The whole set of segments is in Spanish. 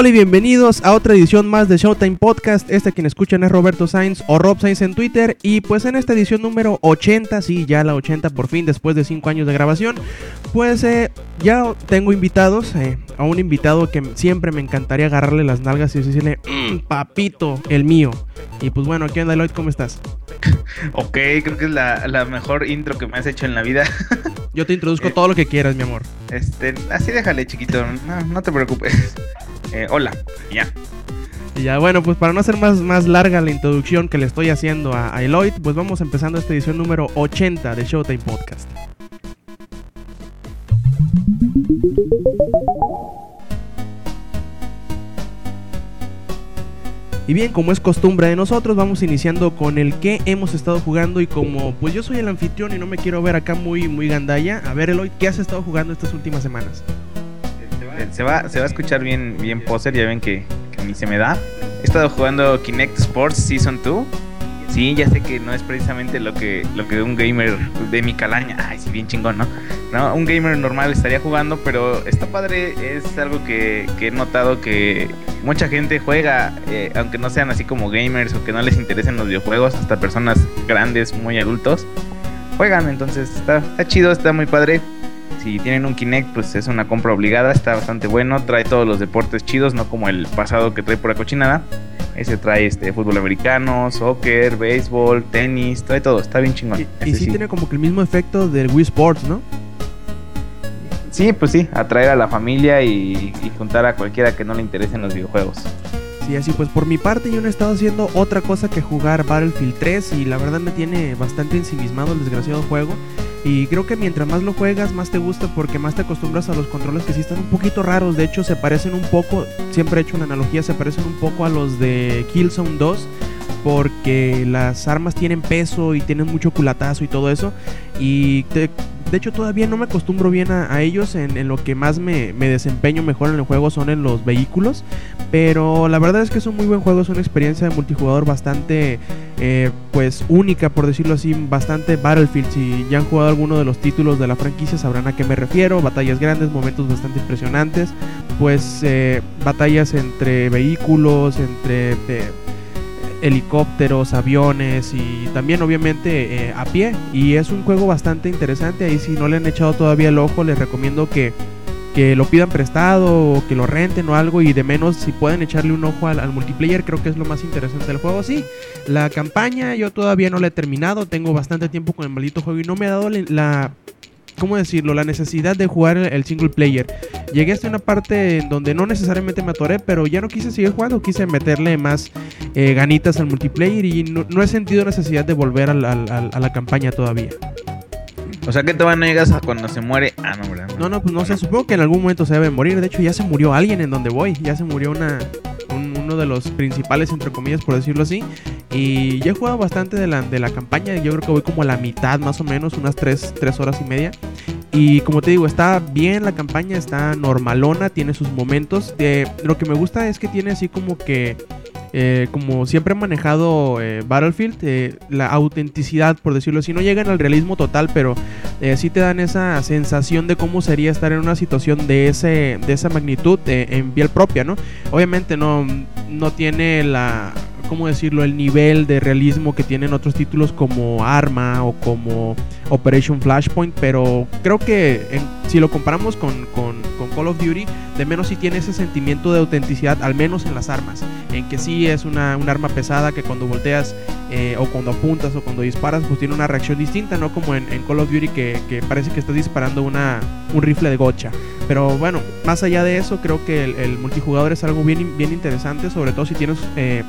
Hola y bienvenidos a otra edición más de Showtime Podcast. Este quien escuchan es Roberto Sainz o Rob Sainz en Twitter. Y pues en esta edición número 80, sí, ya la 80 por fin, después de 5 años de grabación, pues eh, ya tengo invitados. eh, a un invitado que siempre me encantaría agarrarle las nalgas y decirle, "Mm, papito, el mío. Y pues bueno, ¿qué onda, Lloyd? ¿Cómo estás? Ok, creo que es la, la mejor intro que me has hecho en la vida. Yo te introduzco Eh. todo lo que quieras, mi amor. Este, así déjale, chiquito. No, no te preocupes. Eh, hola, ya. Y ya, bueno, pues para no hacer más, más larga la introducción que le estoy haciendo a, a Eloyd, pues vamos empezando esta edición número 80 de Showtime Podcast. Y bien, como es costumbre de nosotros, vamos iniciando con el que hemos estado jugando y como pues yo soy el anfitrión y no me quiero ver acá muy muy gandalla, a ver Eloy, ¿qué has estado jugando estas últimas semanas? Eh, Se va, se va a escuchar bien, bien poser, ya ven que, que mí se me da. He estado jugando Kinect Sports Season 2. Sí, ya sé que no es precisamente lo que, lo que un gamer de mi calaña, ay, sí, bien chingón, ¿no? No, un gamer normal estaría jugando, pero está padre, es algo que, que he notado que mucha gente juega, eh, aunque no sean así como gamers o que no les interesen los videojuegos, hasta personas grandes, muy adultos, juegan, entonces está, está chido, está muy padre. Si tienen un Kinect, pues es una compra obligada, está bastante bueno, trae todos los deportes chidos, no como el pasado que trae pura cochinada. Ese trae este fútbol americano, soccer, béisbol, tenis, trae todo, está bien chingón. Y, y Ese sí, tiene como que el mismo efecto del Wii Sports, ¿no? Sí, pues sí, atraer a la familia y, y juntar a cualquiera que no le interesen los videojuegos. Sí, así pues por mi parte yo no he estado haciendo otra cosa que jugar Battlefield 3 y la verdad me tiene bastante ensimismado el desgraciado juego. Y creo que mientras más lo juegas, más te gusta porque más te acostumbras a los controles que sí están un poquito raros. De hecho, se parecen un poco, siempre he hecho una analogía, se parecen un poco a los de Killzone 2 porque las armas tienen peso y tienen mucho culatazo y todo eso. Y te- de hecho todavía no me acostumbro bien a, ellos. En, lo que más me, me desempeño mejor en el juego son en los vehículos. Pero la verdad es que es un muy buen juego, es una experiencia de multijugador bastante, eh, pues única por decirlo así, bastante Battlefield. Si ya han jugado alguno de los títulos de la franquicia sabrán a qué me refiero. Batallas grandes, momentos bastante impresionantes. Pues eh, batallas entre vehículos, entre... eh, helicópteros, aviones y también obviamente eh, a pie. Y es un juego bastante interesante. Ahí si no le han echado todavía el ojo, les recomiendo que, que lo pidan prestado o que lo renten o algo. Y de menos si pueden echarle un ojo al, al multiplayer, creo que es lo más interesante del juego. Sí, la campaña yo todavía no la he terminado. Tengo bastante tiempo con el maldito juego y no me ha dado la... la- ¿Cómo decirlo? La necesidad de jugar el- single player. Llegué hasta una parte en donde no necesariamente me atoré, pero ya no quise seguir jugando, quise meterle más eh, ganitas al multiplayer y no, no he sentido necesidad de volver al- al- a la campaña todavía. O sea que todavía no llegas a cuando se muere. Ah, no, ¿verdad? No, no, pues no sé, supongo que en algún momento se debe morir. De hecho, ya se murió alguien en donde voy, ya se murió una, un- uno de los principales, entre comillas, por decirlo así. Y ya he jugado bastante de la, de la campaña, yo creo que voy como a la mitad más o menos, unas 3, horas y media. Y como te digo, está bien la campaña, está normalona, tiene sus momentos. Eh, lo que me gusta es que tiene así como que, eh, como siempre he manejado eh, Battlefield, eh, la autenticidad, por decirlo así. No llegan al realismo total, pero eh, sí te dan esa sensación de cómo sería estar en una situación de, ese, de esa magnitud en piel propia, ¿no? Obviamente no, no tiene la, ¿cómo decirlo? El nivel de realismo que tienen otros títulos como Arma o como Operation Flashpoint, pero creo que en- si lo comparamos con Call of Duty, de menos sí tiene ese sentimiento de autenticidad, al menos en las armas, en que sí es una, un arma pesada que cuando volteas eh, o cuando apuntas o cuando disparas, pues tiene una reacción distinta, no como en, en Call of Duty que, parece que estás disparando una, un rifle de gocha. Pero bueno, más allá de eso, creo que el, multijugador es algo bien, bien interesante, sobre todo si tienes eh,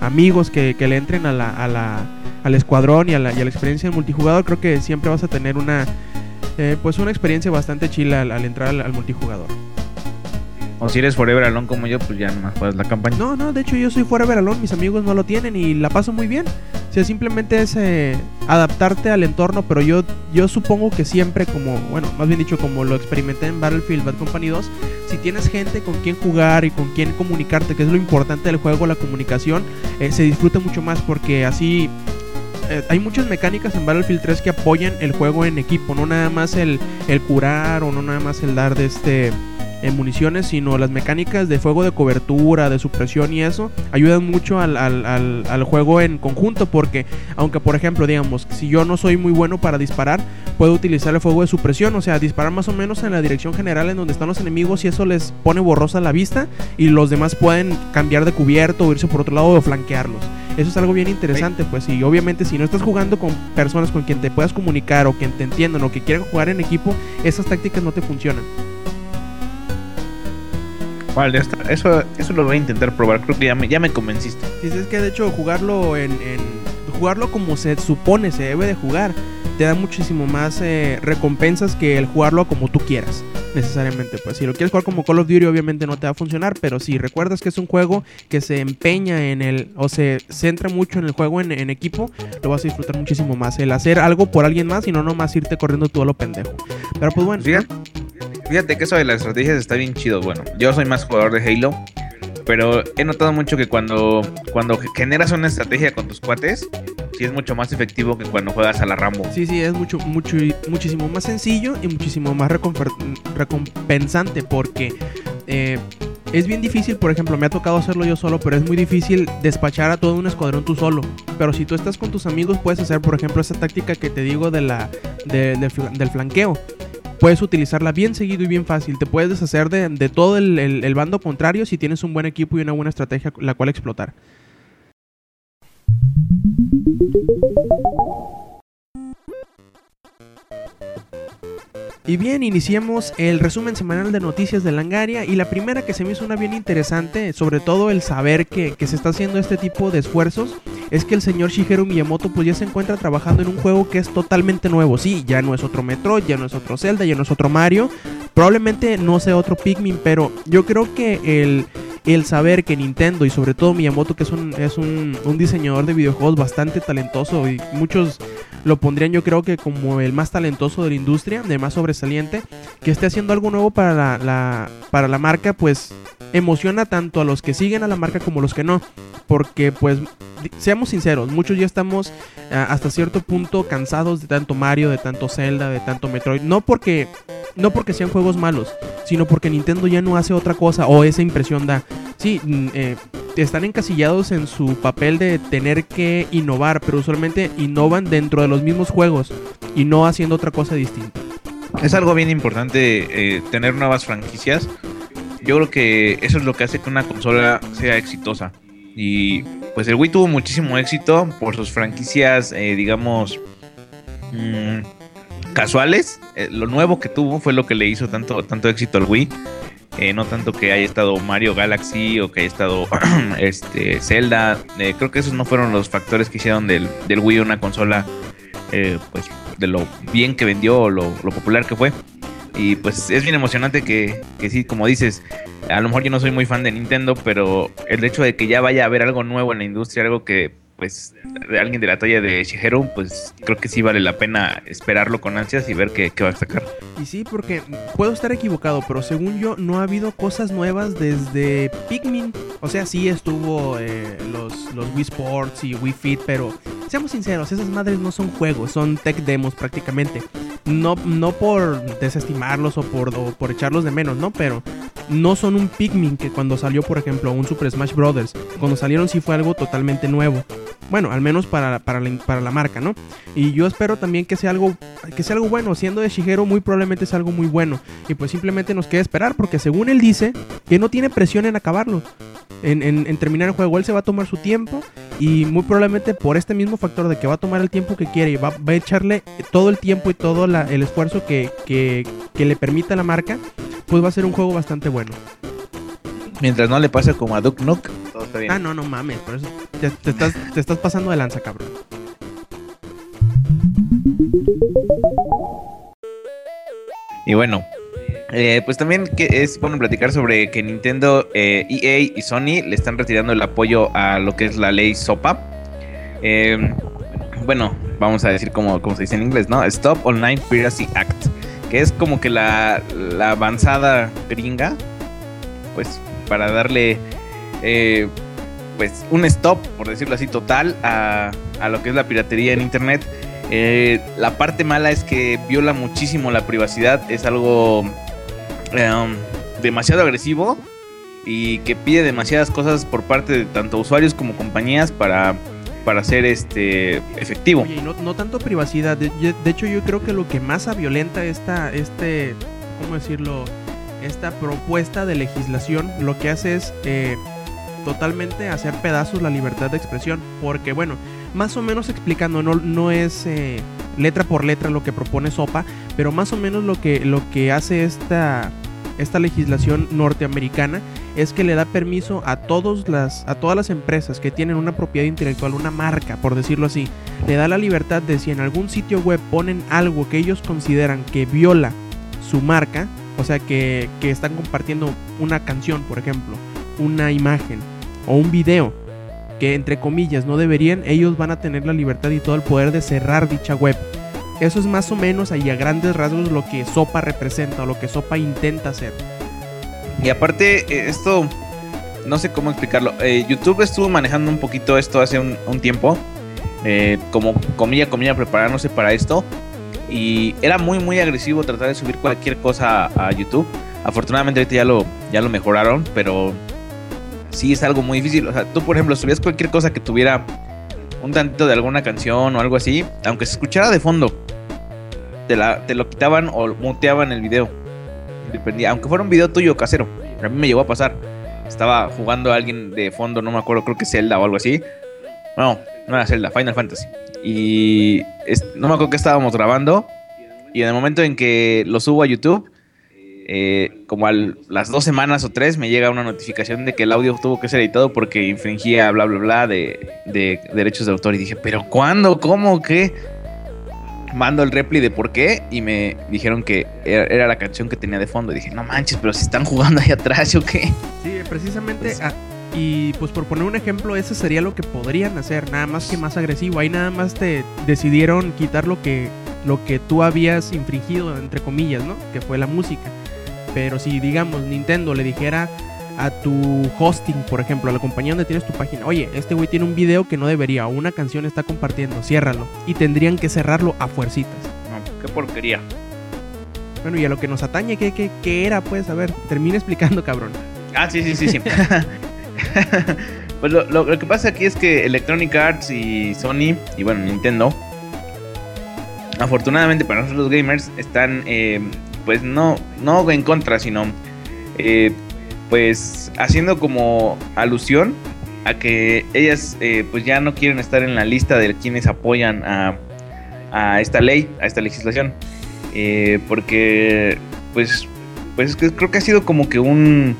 amigos que, le entren a la, a la- al escuadrón y a, la, y a la experiencia del multijugador, creo que siempre vas a tener una, eh, pues una experiencia bastante chila al, al entrar al, al multijugador. O si eres Forever Alone como yo, pues ya nomás juegas la campaña. No, no, de hecho yo soy Forever Alone, mis amigos no lo tienen y la paso muy bien. sea, simplemente es eh, adaptarte al entorno, pero yo, yo supongo que siempre, como, bueno, más bien dicho, como lo experimenté en Battlefield Bad Company 2, si tienes gente con quien jugar y con quien comunicarte, que es lo importante del juego, la comunicación, eh, se disfruta mucho más porque así eh, hay muchas mecánicas en Battlefield 3 que apoyan el juego en equipo, no nada más el, curar o no nada más el dar de este en municiones, sino las mecánicas de fuego de cobertura, de supresión y eso, ayudan mucho al, al, juego en conjunto, porque aunque por ejemplo, digamos, si yo no soy muy bueno para disparar, puedo utilizar el fuego de supresión, o sea, disparar más o menos en la dirección general en donde están los enemigos y eso les pone borrosa la vista y los demás pueden cambiar de cubierto o irse por otro lado o flanquearlos. Eso es algo bien interesante, pues, y obviamente si no estás jugando con personas con quien te puedas comunicar o quien te entiendan o que quieran jugar en equipo, esas tácticas no te funcionan. Vale, eso, eso lo voy a intentar probar. Creo que ya me, ya me convenciste. Sí, es que de hecho jugarlo en, en, jugarlo como se supone se debe de jugar te da muchísimo más eh, recompensas que el jugarlo como tú quieras. Necesariamente, pues si lo quieres jugar como Call of Duty, obviamente no te va a funcionar. Pero si recuerdas que es un juego que se empeña en el, o se centra mucho en el juego en, equipo, lo vas a disfrutar muchísimo más. El hacer algo por alguien más y no nomás irte corriendo todo lo pendejo. Pero pues bueno. Fíjate que eso de las estrategias está bien chido. Bueno, yo soy más jugador de Halo. Pero he notado mucho que cuando, cuando generas una estrategia con tus cuates, sí es mucho más efectivo que cuando juegas a la Rambo. Sí, sí, es mucho, mucho, muchísimo más sencillo y muchísimo más recompensante porque eh, es bien difícil, por ejemplo, me ha tocado hacerlo yo solo, pero es muy difícil despachar a todo un escuadrón tú solo. Pero si tú estás con tus amigos, puedes hacer, por ejemplo, esa táctica que te digo de la, de, de, del flanqueo puedes utilizarla bien seguido y bien fácil. Te puedes deshacer de, de todo el, el, el, bando contrario si tienes un buen equipo y una buena estrategia la cual explotar. Y bien, iniciemos el resumen semanal de noticias de Langaria y la primera que se me hizo una bien interesante, sobre todo el saber que, que, se está haciendo este tipo de esfuerzos, es que el señor Shigeru Miyamoto pues ya se encuentra trabajando en un juego que es totalmente nuevo. Sí, ya no es otro Metroid, ya no es otro Zelda, ya no es otro Mario, probablemente no sea otro Pikmin, pero yo creo que el, el saber que Nintendo y sobre todo Miyamoto, que es un, es un, diseñador de videojuegos bastante talentoso y muchos lo pondrían yo creo que como el más talentoso de la industria, de más sobresaliente, que esté haciendo algo nuevo para la, para la marca, pues emociona tanto a los que siguen a la marca como a los que no. Porque pues seamos sinceros, muchos ya estamos uh, hasta cierto punto cansados de tanto Mario, de tanto Zelda, de tanto Metroid. No porque, no porque sean juegos malos, sino porque Nintendo ya no hace otra cosa o esa impresión da. Sí, eh, están encasillados en su papel de tener que innovar, pero usualmente innovan dentro de los mismos juegos y no haciendo otra cosa distinta. Es algo bien importante eh, tener nuevas franquicias. Yo creo que eso es lo que hace que una consola sea exitosa. Y pues el Wii tuvo muchísimo éxito por sus franquicias, eh, digamos, mmm, casuales. Eh, lo nuevo que tuvo fue lo que le hizo tanto, tanto éxito al Wii. Eh, no tanto que haya estado Mario Galaxy o que haya estado este Zelda. Eh, creo que esos no fueron los factores que hicieron del, del Wii una consola, pues de lo bien que vendió o lo, lo, popular que fue. Y pues es bien emocionante que, que sí, como dices, a lo mejor yo no soy muy fan de Nintendo, pero el hecho de que ya vaya a haber algo nuevo en la industria, algo que pues de alguien de la talla de Shigeru, pues creo que sí vale la pena esperarlo con ansias y ver qué, qué, va a sacar. Y sí, porque puedo estar equivocado, pero según yo no ha habido cosas nuevas desde Pikmin. O sea, sí estuvo eh, los, los Wii Sports y Wii Fit, pero seamos sinceros, esas madres no son juegos, son tech demos prácticamente. No, no por desestimarlos o por, o por echarlos de menos, ¿no? Pero no son un Pikmin que cuando salió, por ejemplo, un Super Smash Bros. Cuando salieron sí fue algo totalmente nuevo. Bueno, al menos para, para, la, para la marca, ¿no? Y yo espero también que sea algo que sea algo bueno. Siendo de Shigeru, muy probablemente es algo muy bueno. Y pues simplemente nos queda esperar, porque según él dice, que no tiene presión en acabarlo. En, en, terminar el juego. Él se va a tomar su tiempo y muy probablemente por este mismo factor de que va a tomar el tiempo que quiere y va, va a echarle todo el tiempo y todo el esfuerzo que, que, que le permita la marca, pues va a ser un juego bastante bueno. Mientras no le pase como a Duke Nuke, todo está bien. Ah, no, no mames, por eso te, te, estás, te estás pasando de lanza, cabrón. Y bueno, eh, pues también que es bueno platicar sobre que Nintendo, eh, EA y Sony le están retirando el apoyo a lo que es la ley SOPA. Eh, bueno, vamos a decir como, como se dice en inglés, ¿no? Stop Online Piracy Act, que es como que la, la avanzada gringa, pues para darle eh, pues un stop, por decirlo así, total a, a lo que es la piratería en Internet. Eh, la parte mala es que viola muchísimo la privacidad, es algo um, demasiado agresivo y que pide demasiadas cosas por parte de tanto usuarios como compañías para, para ser este efectivo. No, tanto privacidad. De hecho, yo creo que lo que más violenta esta, este, ¿cómo decirlo? Esta propuesta de legislación lo que hace es eh, totalmente hacer pedazos la libertad de expresión. Porque, bueno, más o menos explicando, no, no es eh, letra por letra lo que propone SOPA, pero más o menos lo que, lo que hace esta, esta legislación norteamericana es que le da permiso a, todos las, a todas las empresas que tienen una propiedad intelectual, una marca, por decirlo así, le da la libertad de si en algún sitio web ponen algo que ellos consideran que viola su marca, o sea que, que están compartiendo una canción, por ejemplo, una imagen o un video, que entre comillas no deberían, ellos van a tener la libertad y todo el poder de cerrar dicha web. Eso es más o menos ahí a grandes rasgos lo que Sopa representa o lo que Sopa intenta hacer. Y aparte, eh, esto, no sé cómo explicarlo. Eh, YouTube estuvo manejando un poquito esto hace un, un tiempo. eh, como comilla, comilla, preparándose para esto. Y era muy, muy agresivo tratar de subir cualquier cosa a, YouTube. Afortunadamente ahorita ya lo, ya lo mejoraron, pero sí es algo muy difícil. O sea, tú, por ejemplo, subías cualquier cosa que tuviera un tantito de alguna canción o algo así, aunque se escuchara de fondo, te, la, te lo quitaban o muteaban el video. Dependía, aunque fuera un video tuyo casero. A mí me llegó a pasar. Estaba jugando a alguien de fondo, no me acuerdo, creo que Zelda o algo así. No, no era Zelda, Final Fantasy. Y es- no me acuerdo que estábamos grabando. Y en el momento en que lo subo a YouTube, eh, como a las dos semanas o tres, me llega una notificación de que el audio tuvo que ser editado porque infringía bla bla bla de, de derechos de autor. Y dije, ¿pero cuándo? ¿Cómo? ¿Qué? Mando el repli de por qué y me dijeron que era, era la canción que tenía de fondo. Y dije, no manches, pero si están jugando ahí atrás, ¿o qué? Sí, precisamente. Pues- y pues por poner un ejemplo, ese sería lo que podrían hacer, nada más que más agresivo. Ahí nada más te decidieron quitar lo que, lo que tú habías infringido, entre comillas, ¿no? Que fue la música. Pero si, digamos, Nintendo le dijera a tu hosting, por ejemplo, a la compañía donde tienes tu página, oye, este güey tiene un video que no debería, o una canción está compartiendo, ciérralo. Y tendrían que cerrarlo a fuercitas. No, qué porquería. Bueno, y a lo que nos atañe, ¿qué, qué, qué era? Pues, a ver, termina explicando, cabrón. Ah, sí, sí, sí, sí. pues lo, lo- que pasa aquí es que Electronic Arts y Sony, y bueno, Nintendo, afortunadamente para nosotros los gamers, están, eh, pues no, no en contra, sino, eh, pues haciendo como alusión a que ellas, eh, pues ya no quieren estar en la lista de quienes apoyan a, a esta ley, a esta legislación, Eh, porque, pues, pues creo que ha sido como que un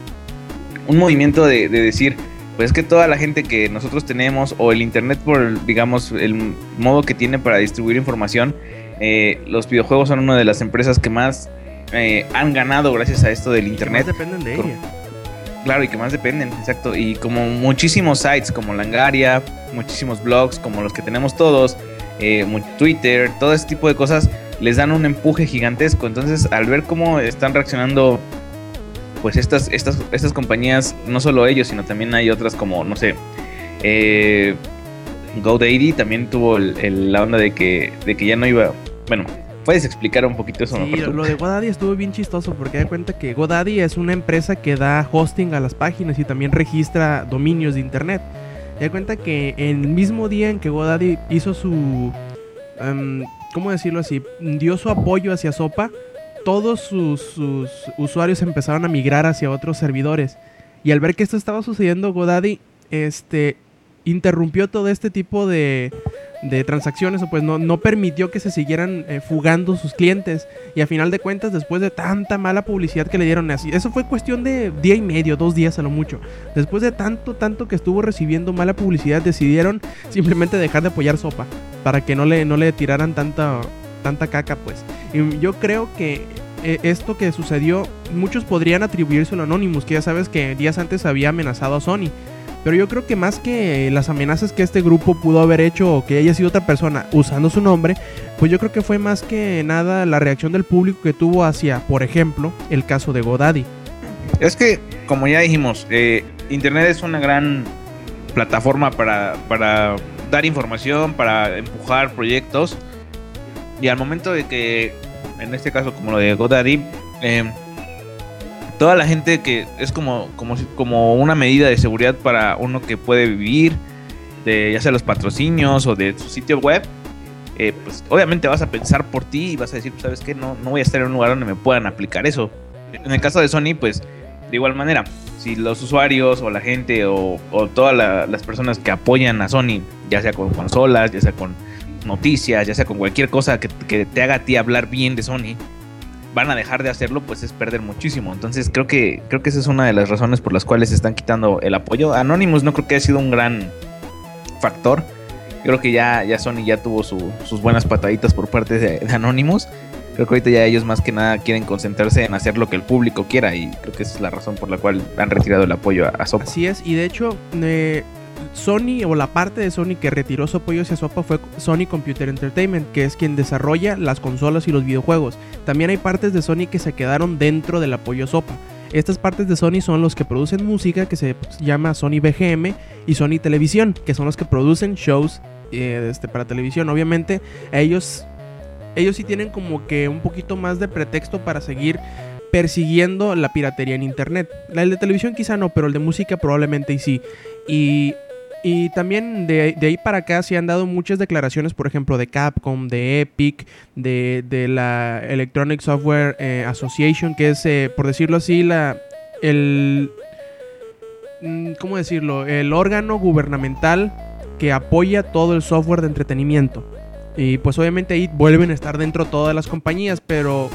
un movimiento de, de decir, pues es que toda la gente que nosotros tenemos, o el Internet por, digamos, el modo que tiene para distribuir información, eh, los videojuegos son una de las empresas que más eh, han ganado gracias a esto del Más Internet. dependen de ella. Claro, y que más dependen, exacto. Y como muchísimos sites como Langaria, muchísimos blogs como los que tenemos todos, eh, Twitter, todo ese tipo de cosas les dan un empuje gigantesco. Entonces, al ver cómo están reaccionando, pues estas, estas, estas compañías, no solo ellos, sino también hay otras como, no sé, eh, GoDaddy también tuvo el- el- la onda de que, de que ya no iba. Bueno, puedes explicar un poquito eso, Sí, mejor lo de GoDaddy estuvo bien chistoso porque da cuenta que GoDaddy es una empresa que da hosting a las páginas y también registra dominios de internet. Da cuenta que el mismo día en que GoDaddy hizo su, em, ¿cómo decirlo así? Dio su apoyo hacia Sopa, todos sus, usuarios empezaron a migrar hacia otros servidores. Y al ver que esto estaba sucediendo, GoDaddy, este, interrumpió todo este tipo de, de transacciones o pues no, no permitió que se siguieran eh, fugando sus clientes y a final de cuentas después de tanta mala publicidad que le dieron así eso fue cuestión de día y medio dos días a lo mucho después de tanto tanto que estuvo recibiendo mala publicidad decidieron simplemente dejar de apoyar sopa para que no le no le tiraran tanta tanta caca pues y yo creo que eh, esto que sucedió muchos podrían atribuírselo a Anonymous que ya sabes que días antes había amenazado a Sony Pero yo creo que más que las amenazas que este grupo pudo haber hecho o que haya sido otra persona usando su nombre, pues yo creo que fue más que nada la reacción del público que tuvo hacia, por ejemplo, el caso de Godaddy. Es que, como ya dijimos, eh, Internet es una gran plataforma para, para dar información, para empujar proyectos. Y al momento de que, en este caso como lo de GoDaddy, eh, toda la gente que es como, como, como una medida de seguridad para uno que puede vivir, de ya sea los patrocinios o de su sitio web, eh, pues obviamente vas a pensar por ti y vas a decir, ¿sabes qué? No, no voy a estar en un lugar donde me puedan aplicar eso. En el caso de Sony, pues de igual manera, si los usuarios o la gente o, todas la, las personas que apoyan a Sony, ya sea con consolas, ya sea con noticias, ya sea con cualquier cosa que, te haga a ti hablar bien de Sony, van a dejar de hacerlo, pues es perder muchísimo. Entonces creo que creo que esa es una de las razones por las cuales están quitando el apoyo. Anonymous no creo que haya sido un gran factor. Creo que ya, ya Sony ya tuvo su, sus buenas pataditas por parte de, Anonymous. Creo que ahorita ya ellos más que nada quieren concentrarse en hacer lo que el público quiera y creo que esa es la razón por la cual han retirado el apoyo a, a. Así es, y de hecho eh, Sony o la parte de Sony que retiró su apoyo hacia Sopa fue Sony Computer Entertainment, que es quien desarrolla las consolas y los videojuegos. También hay partes de Sony que se quedaron dentro del apoyo Sopa. Estas partes de Sony son los que producen música, que se llama Sony BGM, y Sony Televisión, que son los que producen shows eh, este, para televisión. Obviamente, ellos, ellos sí tienen como que un poquito más de pretexto para seguir persiguiendo la piratería en internet. La de televisión quizá no, pero el de música probablemente sí. Y y también de, de, ahí para acá se han dado muchas declaraciones, por ejemplo, de Capcom, de Epic, de, de la Electronic Software eh, Association, que es, eh, por decirlo así, la el mm, ¿cómo decirlo? El órgano gubernamental que apoya todo el software de entretenimiento. Y pues obviamente ahí vuelven a estar dentro todas las compañías, pero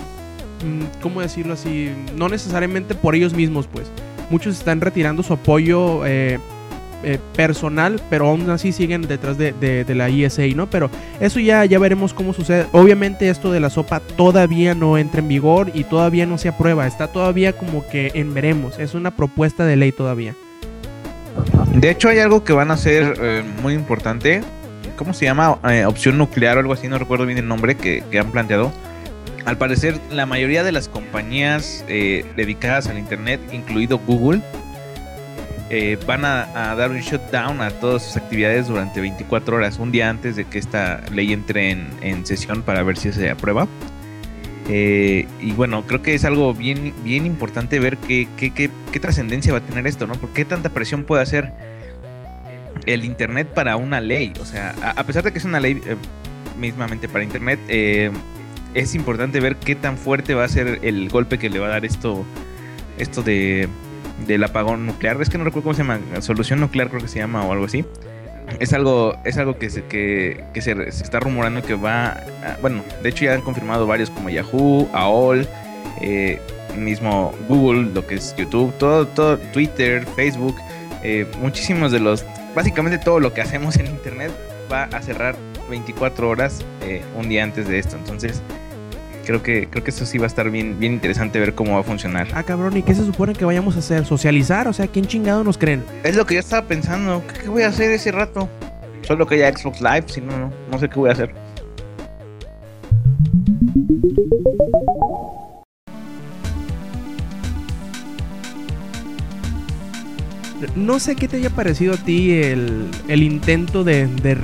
mm, ¿cómo decirlo así? No necesariamente por ellos mismos, pues. Muchos están retirando su apoyo eh, eh, personal, pero aún así siguen detrás de, la ESA, ¿no? Pero eso ya, ya veremos cómo sucede. Obviamente esto de la sopa todavía no entra en vigor y todavía no se aprueba. Está todavía como que en veremos. Es una propuesta de ley todavía. De hecho hay algo que van a hacer eh, muy importante. ¿Cómo se llama? Eh, opción nuclear o algo así, no recuerdo bien el nombre que, que han planteado. Al parecer la mayoría de las compañías eh, dedicadas al Internet, incluido Google, eh, van a, dar un shutdown a todas sus actividades durante 24 horas, un día antes de que esta ley entre en, sesión para ver si se aprueba. Eh, y bueno, creo que es algo bien, bien importante ver qué, qué, qué, trascendencia va a tener esto, ¿no? ¿Por qué tanta presión puede hacer el Internet para una ley? O sea, a, pesar de que es una ley eh, mismamente para Internet, es importante ver qué tan fuerte va a ser el golpe que le va a dar esto, esto de del apagón nuclear. Es que no recuerdo cómo se llama. Solución nuclear creo que se llama o algo así. Es algo, es algo que, se, que, se, se, está rumorando que va... Bueno, de hecho ya han confirmado varios como Yahoo, AOL, eh, mismo Google, lo que es YouTube, todo, todo Twitter, Facebook. Eh, muchísimos de los... Básicamente todo lo que hacemos en Internet va a cerrar 24 horas eh, un día antes de esto. Entonces creo que creo que eso sí va a estar bien bien interesante ver cómo va a funcionar. Ah, cabrón, ¿y qué se supone que vayamos a hacer? ¿Socializar? O sea, ¿quién chingado nos creen? Es lo que yo estaba pensando. ¿Qué, voy a hacer ese rato? Solo que haya Xbox Live, si no, no, no sé qué voy a hacer. No sé qué te haya parecido a ti el, el intento de, de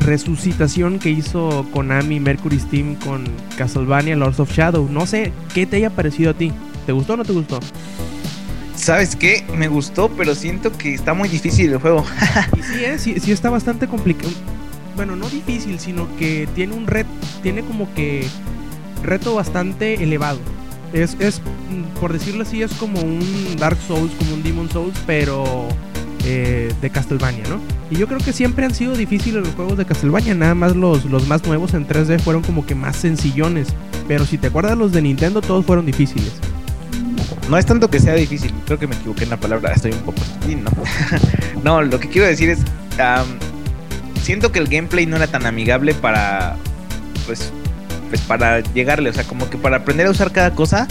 resucitación que hizo Konami Mercury Steam con Castlevania Lords of Shadow. No sé qué te haya parecido a ti. ¿Te gustó o no te gustó? ¿Sabes qué? Me gustó, pero siento que está muy difícil el juego. y sí, ¿eh? sí, sí está bastante complicado. Bueno, no difícil, sino que tiene un reto, tiene como que reto bastante elevado. Es, es, por decirlo así, es como un Dark Souls, como un Demon Souls, pero eh, de Castlevania, ¿no? Y yo creo que siempre han sido difíciles los juegos de Castlevania, nada más los, los más nuevos en 3D fueron como que más sencillones. Pero si te acuerdas los de Nintendo, todos fueron difíciles. No es tanto que sea difícil, creo que me equivoqué en la palabra, estoy un poco... No, no lo que quiero decir es... Siento que el gameplay no era tan amigable para... Pues, pues para llegarle, o sea, como que para aprender a usar cada cosa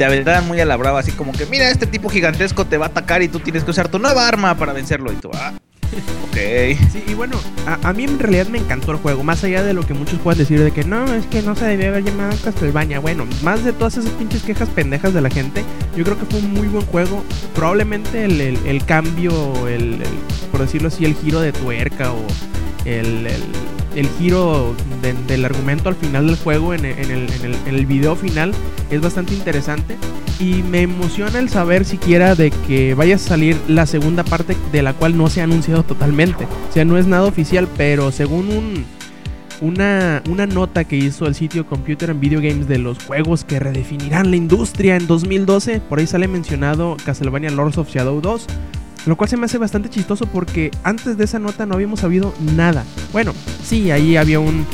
te aventaban muy a la brava, así como que, mira, este tipo gigantesco te va a atacar y tú tienes que usar tu nueva arma para vencerlo. Y tú, ah, ok. Sí, y bueno, a, a mí en realidad me encantó el juego, más allá de lo que muchos puedan decir de que no, es que no se debía haber llamado Castlevania. Bueno, más de todas esas pinches quejas pendejas de la gente, yo creo que fue un muy buen juego. Probablemente el, el- el cambio, el, el- por decirlo así, el giro de tuerca o el, el- giro de- del argumento al final del juego en en, el, en el- en el video final es bastante interesante. Y me emociona el saber siquiera de que vaya a salir la segunda parte de la cual no se ha anunciado totalmente. O sea, no es nada oficial, pero según un, una, una nota que hizo el sitio Computer and Video Games de los juegos que redefinirán la industria en 2012, por ahí sale mencionado Castlevania Lords of Shadow 2. Lo cual se me hace bastante chistoso porque antes de esa nota no habíamos sabido nada. Bueno, sí, ahí había un,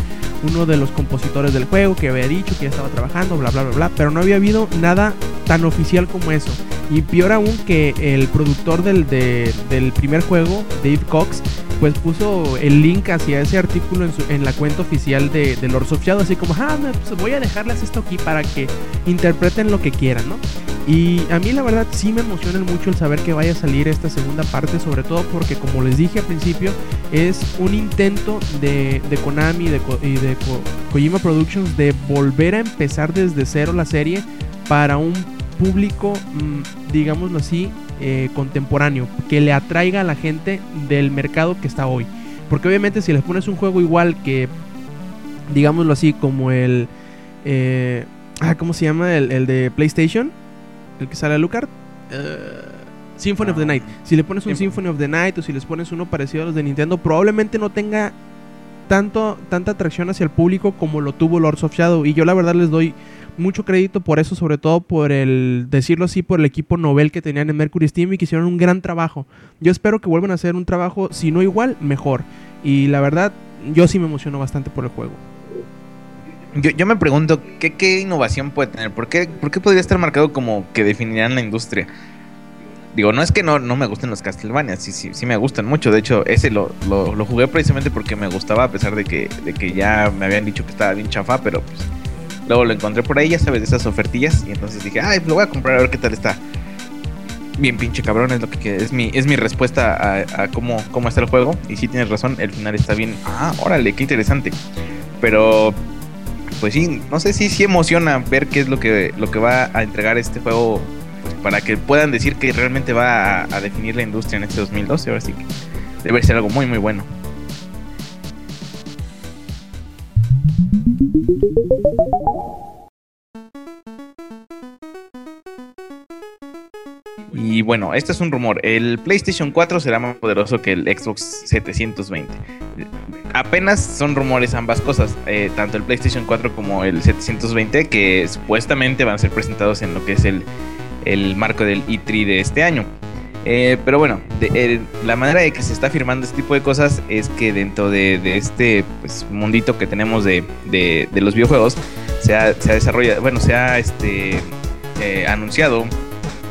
uno de los compositores del juego que había dicho que ya estaba trabajando, bla, bla, bla, bla, pero no había habido nada tan oficial como eso. Y peor aún que el productor del, de- del primer juego, Dave Cox, pues puso el link hacia ese artículo en, su- en la cuenta oficial de, de Lords of Shadow, así como, ah, pues voy a dejarles esto aquí para que interpreten lo que quieran, ¿no? Y a mí la verdad sí me emociona mucho el saber que vaya a salir esta segunda parte, sobre todo porque como les dije al principio, es un intento de, de Konami de y de Ko- Kojima Productions de volver a empezar desde cero la serie para un público, mm, digámoslo así, eh, contemporáneo, que le atraiga a la gente del mercado que está hoy. Porque obviamente si les pones un juego igual que, digámoslo así, como el... eh, ah, ¿Cómo se llama? El, el de PlayStation, el que sale a Lucard. Eh, Symphony of the Night. Si le pones un Symphony. Symphony of the Night o si les pones uno parecido a los de Nintendo, probablemente no tenga tanto, tanta atracción hacia el público como lo tuvo Lords of Shadow. Y yo la verdad les doy mucho crédito por eso, sobre todo por el, decirlo así, por el equipo Nobel que tenían en Mercury Steam y que hicieron un gran trabajo. Yo espero que vuelvan a hacer un trabajo, si no igual, mejor. Y la verdad, yo sí me emociono bastante por el juego. Yo, yo me pregunto, ¿qué, ¿qué innovación puede tener? ¿Por qué, ¿Por qué podría estar marcado como que definirán la industria? Digo, no es que no, no me gusten los Castlevania, sí, sí, sí me gustan mucho. De hecho, ese lo, lo, lo jugué precisamente porque me gustaba, a pesar de que, de que ya me habían dicho que estaba bien chafa, pero pues luego lo encontré por ahí, ya sabes, de esas ofertillas. Y entonces dije, ay, lo voy a comprar a ver qué tal está. Bien pinche cabrón, es lo que, es mi, es mi respuesta a, cómo, cómo está el juego. Y sí tienes razón, el final está bien. Ah, órale, qué interesante. Pero pues sí, no sé si sí emociona ver qué es lo que, lo que va a entregar este juego pues, para que puedan decir que realmente va a, a definir la industria en este 2012. Ahora sí que debe ser algo muy, muy bueno. Y bueno, este es un rumor. El PlayStation 4 será más poderoso que el Xbox 720 apenas son rumores ambas cosas, eh, tanto el PlayStation 4 como el 720, que supuestamente van a ser presentados en lo que es el, el marco del E3 de este año. Eh, pero bueno, eh, la manera de que se está firmando este tipo de cosas es que dentro de, de este pues, mundito que tenemos de los videojuegos, se ha, se ha desarrollado, bueno, se ha este, eh, anunciado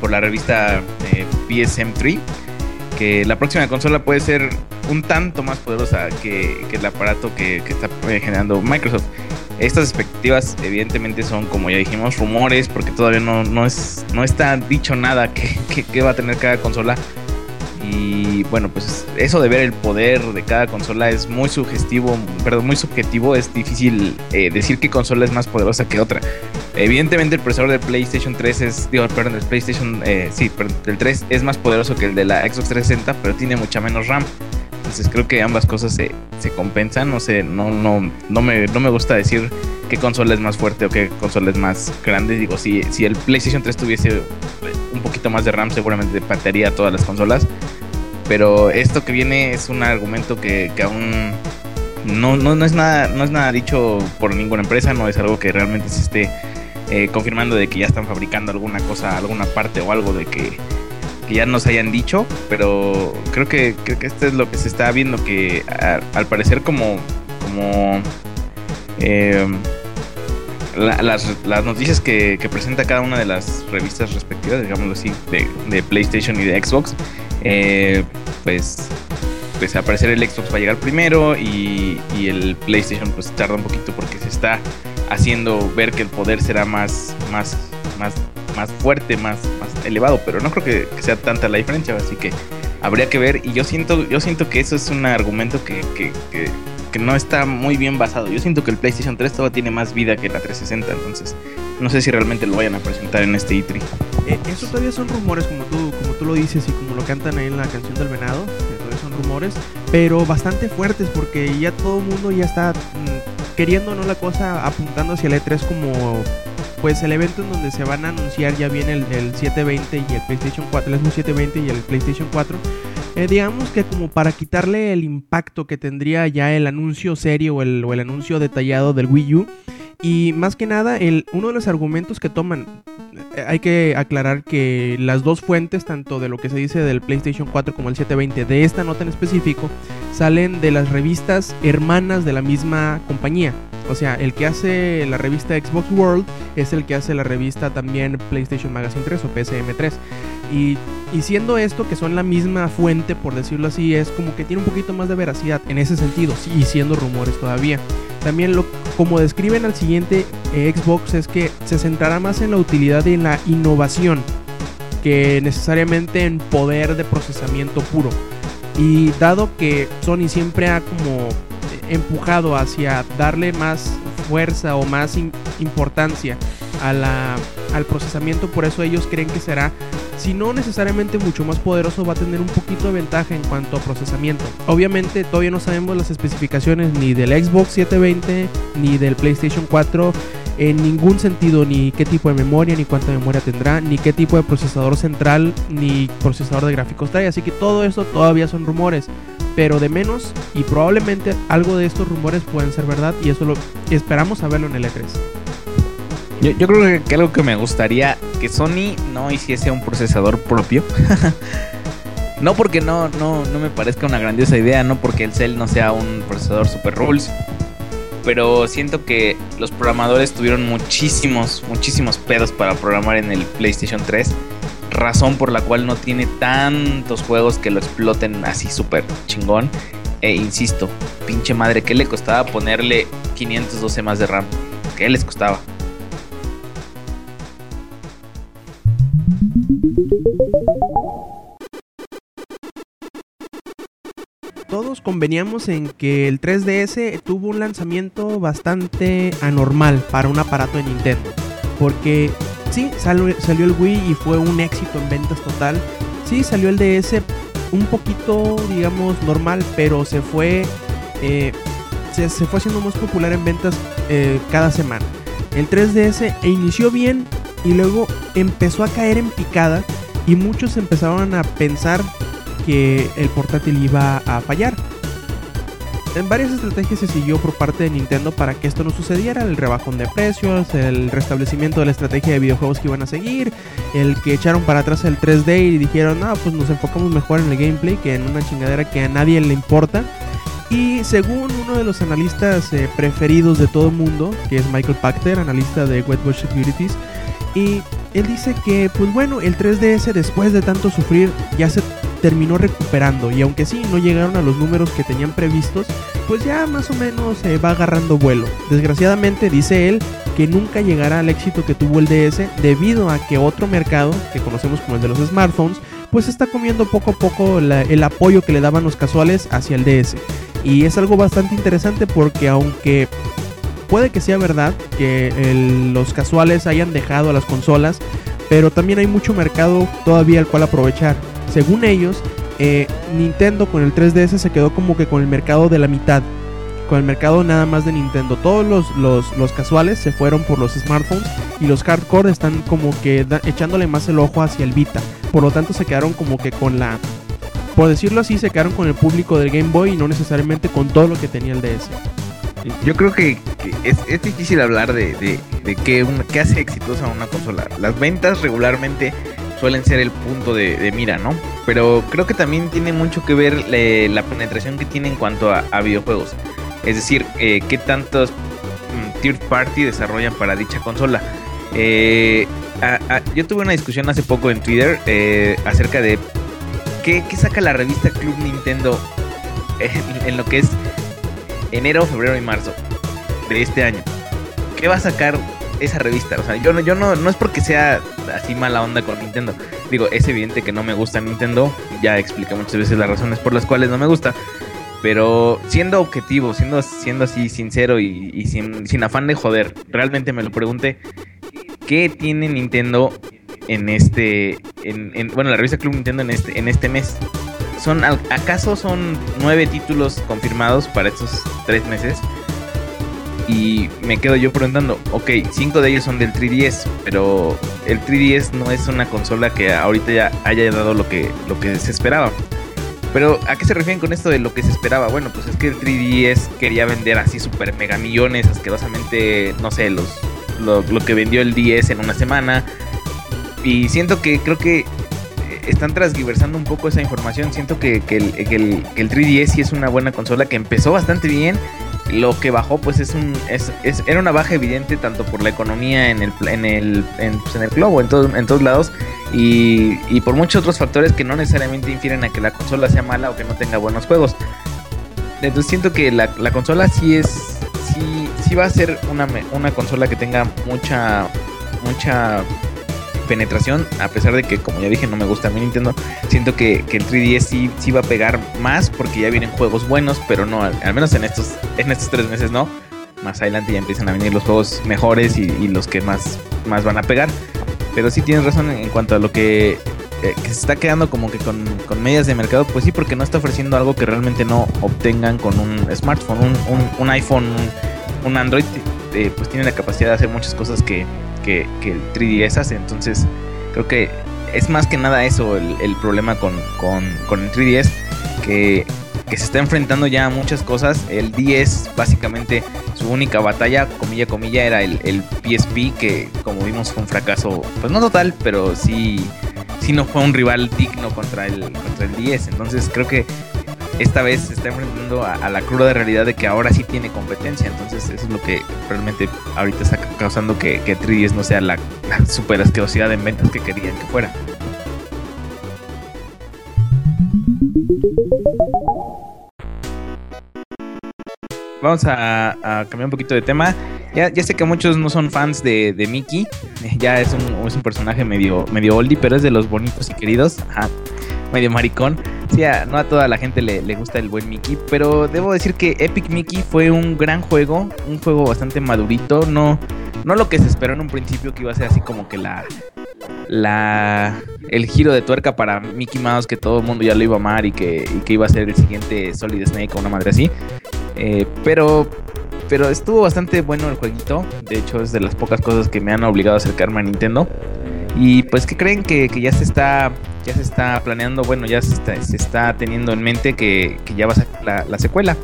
por la revista eh, PSM3 que la próxima consola puede ser un tanto más poderosa que, el aparato que, que está eh, generando Microsoft. Estas expectativas evidentemente son, como ya dijimos, rumores, porque todavía no, no, es, no está dicho nada que, que- que va a tener cada consola. Y bueno, pues eso de ver el poder de cada consola es muy sugestivo, perdón, muy subjetivo. Es difícil eh, decir qué consola es más poderosa que otra. Evidentemente el procesador del PlayStation 3 es, digo, perdón, del PlayStation, eh, sí, perdón, del 3 es más poderoso que el de la Xbox 360, pero tiene mucha menos RAM. Entonces creo que ambas cosas se, se compensan. No sé, no, no, no, me, no me gusta decir qué consola es más fuerte o qué consola es más grande. Digo, si, si el PlayStation 3 tuviese un poquito más de RAM, seguramente patearía todas las consolas. Pero esto que viene es un argumento que, que aún no, no, no, es nada, no es nada dicho por ninguna empresa, no es algo que realmente se esté eh, confirmando de que ya están fabricando alguna cosa, alguna parte o algo de que, que ya nos hayan dicho, pero creo que, creo que esto es lo que se está viendo, que al parecer como, como la- las, las noticias que, que presenta cada una de las revistas respectivas, digámoslo así, de, de PlayStation y de Xbox, eh, pues, pues al parecer el Xbox va a llegar primero y, y el PlayStation pues tarda un poquito porque se está haciendo ver que el poder será más, más, más más fuerte, más, más elevado, pero no creo que, que sea tanta la diferencia, así que habría que ver y yo siento, yo siento que eso es un argumento que, que, que, que no está muy bien basado. Yo siento que el PlayStation 3 todavía tiene más vida que la 360, entonces no sé si realmente lo vayan a presentar en este E3. Eh, eso todavía son rumores, como tú, como tú lo dices y como lo cantan ahí en la canción del venado. todavía son rumores, pero bastante fuertes porque ya todo el mundo ya está mm, queriendo no la cosa apuntando hacia el E3 como pues el evento en donde se van a anunciar ya viene el, el 720 y el PlayStation 4, el Xbox 720 y el PlayStation 4. Eh, digamos que como para quitarle el impacto que tendría ya el anuncio serio o el, o el anuncio detallado del Wii U. Y más que nada, el, uno de los argumentos que toman, eh, hay que aclarar que las dos fuentes, tanto de lo que se dice del PlayStation 4 como el 720, de esta nota en específico, salen de las revistas hermanas de la misma compañía. O sea, el que hace la revista Xbox World es el que hace la revista también PlayStation Magazine 3 o PSM3. Y, y siendo esto que son la misma fuente, por decirlo así, es como que tiene un poquito más de veracidad en ese sentido, y siendo rumores todavía. También lo, como describen al siguiente eh, Xbox es que se centrará más en la utilidad y en la innovación que necesariamente en poder de procesamiento puro. Y dado que Sony siempre ha como empujado hacia darle más fuerza o más importancia a la, al procesamiento, por eso ellos creen que será, si no necesariamente mucho más poderoso, va a tener un poquito de ventaja en cuanto a procesamiento. Obviamente todavía no sabemos las especificaciones ni del Xbox 720 ni del PlayStation 4 en ningún sentido, ni qué tipo de memoria, ni cuánta memoria tendrá, ni qué tipo de procesador central, ni procesador de gráficos trae. Así que todo eso todavía son rumores pero de menos y probablemente algo de estos rumores pueden ser verdad y eso lo esperamos saberlo en el E E3. Yo, creo que algo que me gustaría que Sony no hiciese un procesador propio. no porque no, no, no me parezca una grandiosa idea, no porque el Cell no sea un procesador super rules. Pero siento que los programadores tuvieron muchísimos, muchísimos pedos para programar en el PlayStation 3. Razón por la cual no tiene tantos juegos que lo exploten así súper chingón. E insisto, pinche madre, ¿qué le costaba ponerle 512 más de RAM? ¿Qué les costaba? Todos conveníamos en que el 3DS tuvo un lanzamiento bastante anormal para un aparato de Nintendo. Porque sí, salió, el Wii y fue un éxito en ventas total. Sí, salió el DS un poquito, digamos, normal, pero se fue, eh, se, fue haciendo más popular en ventas eh, cada semana. El 3DS e inició bien y luego empezó a caer en picada y muchos empezaron a pensar que el portátil iba a fallar. En varias estrategias se siguió por parte de Nintendo para que esto no sucediera, el rebajón de precios, el restablecimiento de la estrategia de videojuegos que iban a seguir, el que echaron para atrás el 3D y dijeron, no, pues nos enfocamos mejor en el gameplay que en una chingadera que a nadie le importa. Y según uno de los analistas eh, preferidos de todo el mundo, que es Michael Pachter, analista de Wetwatch Securities, y él dice que, pues bueno, el 3DS después de tanto sufrir ya se terminó recuperando y aunque sí no llegaron a los números que tenían previstos, pues ya más o menos se va agarrando vuelo. Desgraciadamente dice él que nunca llegará al éxito que tuvo el DS debido a que otro mercado, que conocemos como el de los smartphones, pues está comiendo poco a poco el apoyo que le daban los casuales hacia el DS. Y es algo bastante interesante porque aunque puede que sea verdad que los casuales hayan dejado a las consolas, pero también hay mucho mercado todavía al cual aprovechar. Según ellos, eh, Nintendo con el 3DS se quedó como que con el mercado de la mitad. Con el mercado nada más de Nintendo. Todos los, los, los casuales se fueron por los smartphones y los hardcore están como que echándole más el ojo hacia el Vita. Por lo tanto se quedaron como que con la... Por decirlo así, se quedaron con el público del Game Boy y no necesariamente con todo lo que tenía el DS. Yo creo que, es, es difícil hablar de, de, de qué hace exitosa una consola. Las ventas regularmente suelen ser el punto de, mira, ¿no? Pero creo que también tiene mucho que ver eh, la penetración que tiene en cuanto a, videojuegos. Es decir, eh, qué tantos mm, third party desarrollan para dicha consola. Eh, yo tuve una discusión hace poco en Twitter acerca de qué, qué saca la revista Club Nintendo en, en lo que es enero, febrero y marzo de este año. ¿Qué va a sacar esa revista? O sea, yo no, yo no, no es porque sea así mala onda con Nintendo. Digo, es evidente que no me gusta Nintendo, ya expliqué muchas veces las razones por las cuales no me gusta. Pero siendo objetivo, siendo, siendo así sincero y, sin, sin, afán de joder, realmente me lo pregunté, ¿qué tiene Nintendo en este, en, bueno, la revista Club Nintendo en este, en este mes? Son, ¿Acaso son nueve títulos confirmados para estos tres meses? Y me quedo yo preguntando, ok, cinco de ellos son del 3DS, pero el 3DS no es una consola que ahorita ya haya dado lo que, lo que se esperaba. Pero ¿a qué se refieren con esto de lo que se esperaba? Bueno, pues es que el 3DS quería vender así super mega millones, asquerosamente, no sé, los, lo, que vendió el 10 en una semana. Y siento que creo que están transgiversando un poco esa información. Siento que, el, que, el, que, el, 3DS sí es una buena consola que empezó bastante bien lo que bajó pues es un es, era una baja evidente tanto por la economía en el en el pues, en el globo en, todo, en todos lados y, y, por muchos otros factores que no necesariamente infieren a que la consola sea mala o que no tenga buenos juegos. Entonces siento que la, la consola sí es sí, sí va a ser una, una consola que tenga mucha mucha penetración, a pesar de que, como ya dije, no me gusta mi Nintendo, siento que, el 3DS sí, sí, va a pegar más porque ya vienen juegos buenos, pero no, al, menos en estos, en estos tres meses no. Más adelante ya empiezan a venir los juegos mejores y, los que más, más van a pegar. Pero sí tienes razón en, cuanto a lo que, eh, se está quedando como que con, medias de mercado, pues sí, porque no está ofreciendo algo que realmente no obtengan con un smartphone, un, iPhone, un, Android, eh, pues tiene la capacidad de hacer muchas cosas que, que, el 3DS hace. Entonces, creo que es más que nada eso el, problema con, el 3DS, que, se está enfrentando ya a muchas cosas. El 10, básicamente, su única batalla, comilla, comilla, era el, el PSP, que como vimos fue un fracaso, pues no total, pero sí, sí no fue un rival digno contra el, contra el 10. Entonces, creo que esta vez se está enfrentando a, la cruda realidad de que ahora sí tiene competencia. Entonces, eso es lo que realmente ahorita está causando que, que 3DS no sea la, super asquerosidad en ventas que querían que fuera. Vamos a, cambiar un poquito de tema. Ya, sé que muchos no son fans de, Mickey. Ya es un, es un, personaje medio, medio oldie, pero es de los bonitos y queridos. Ajá medio maricón. Sí, no a toda la gente le, gusta el buen Mickey, pero debo decir que Epic Mickey fue un gran juego, un juego bastante madurito, no, no lo que se esperó en un principio que iba a ser así como que la, la el giro de tuerca para Mickey Mouse que todo el mundo ya lo iba a amar y que, que iba a ser el siguiente Solid Snake o una madre así. Eh, pero pero estuvo bastante bueno el jueguito. De hecho, es de las pocas cosas que me han obligado a acercarme a Nintendo. Y pues que creen que, ya se está ya se está planeando, bueno, ya se está, se está teniendo en mente que, ya va a ser la, secuela,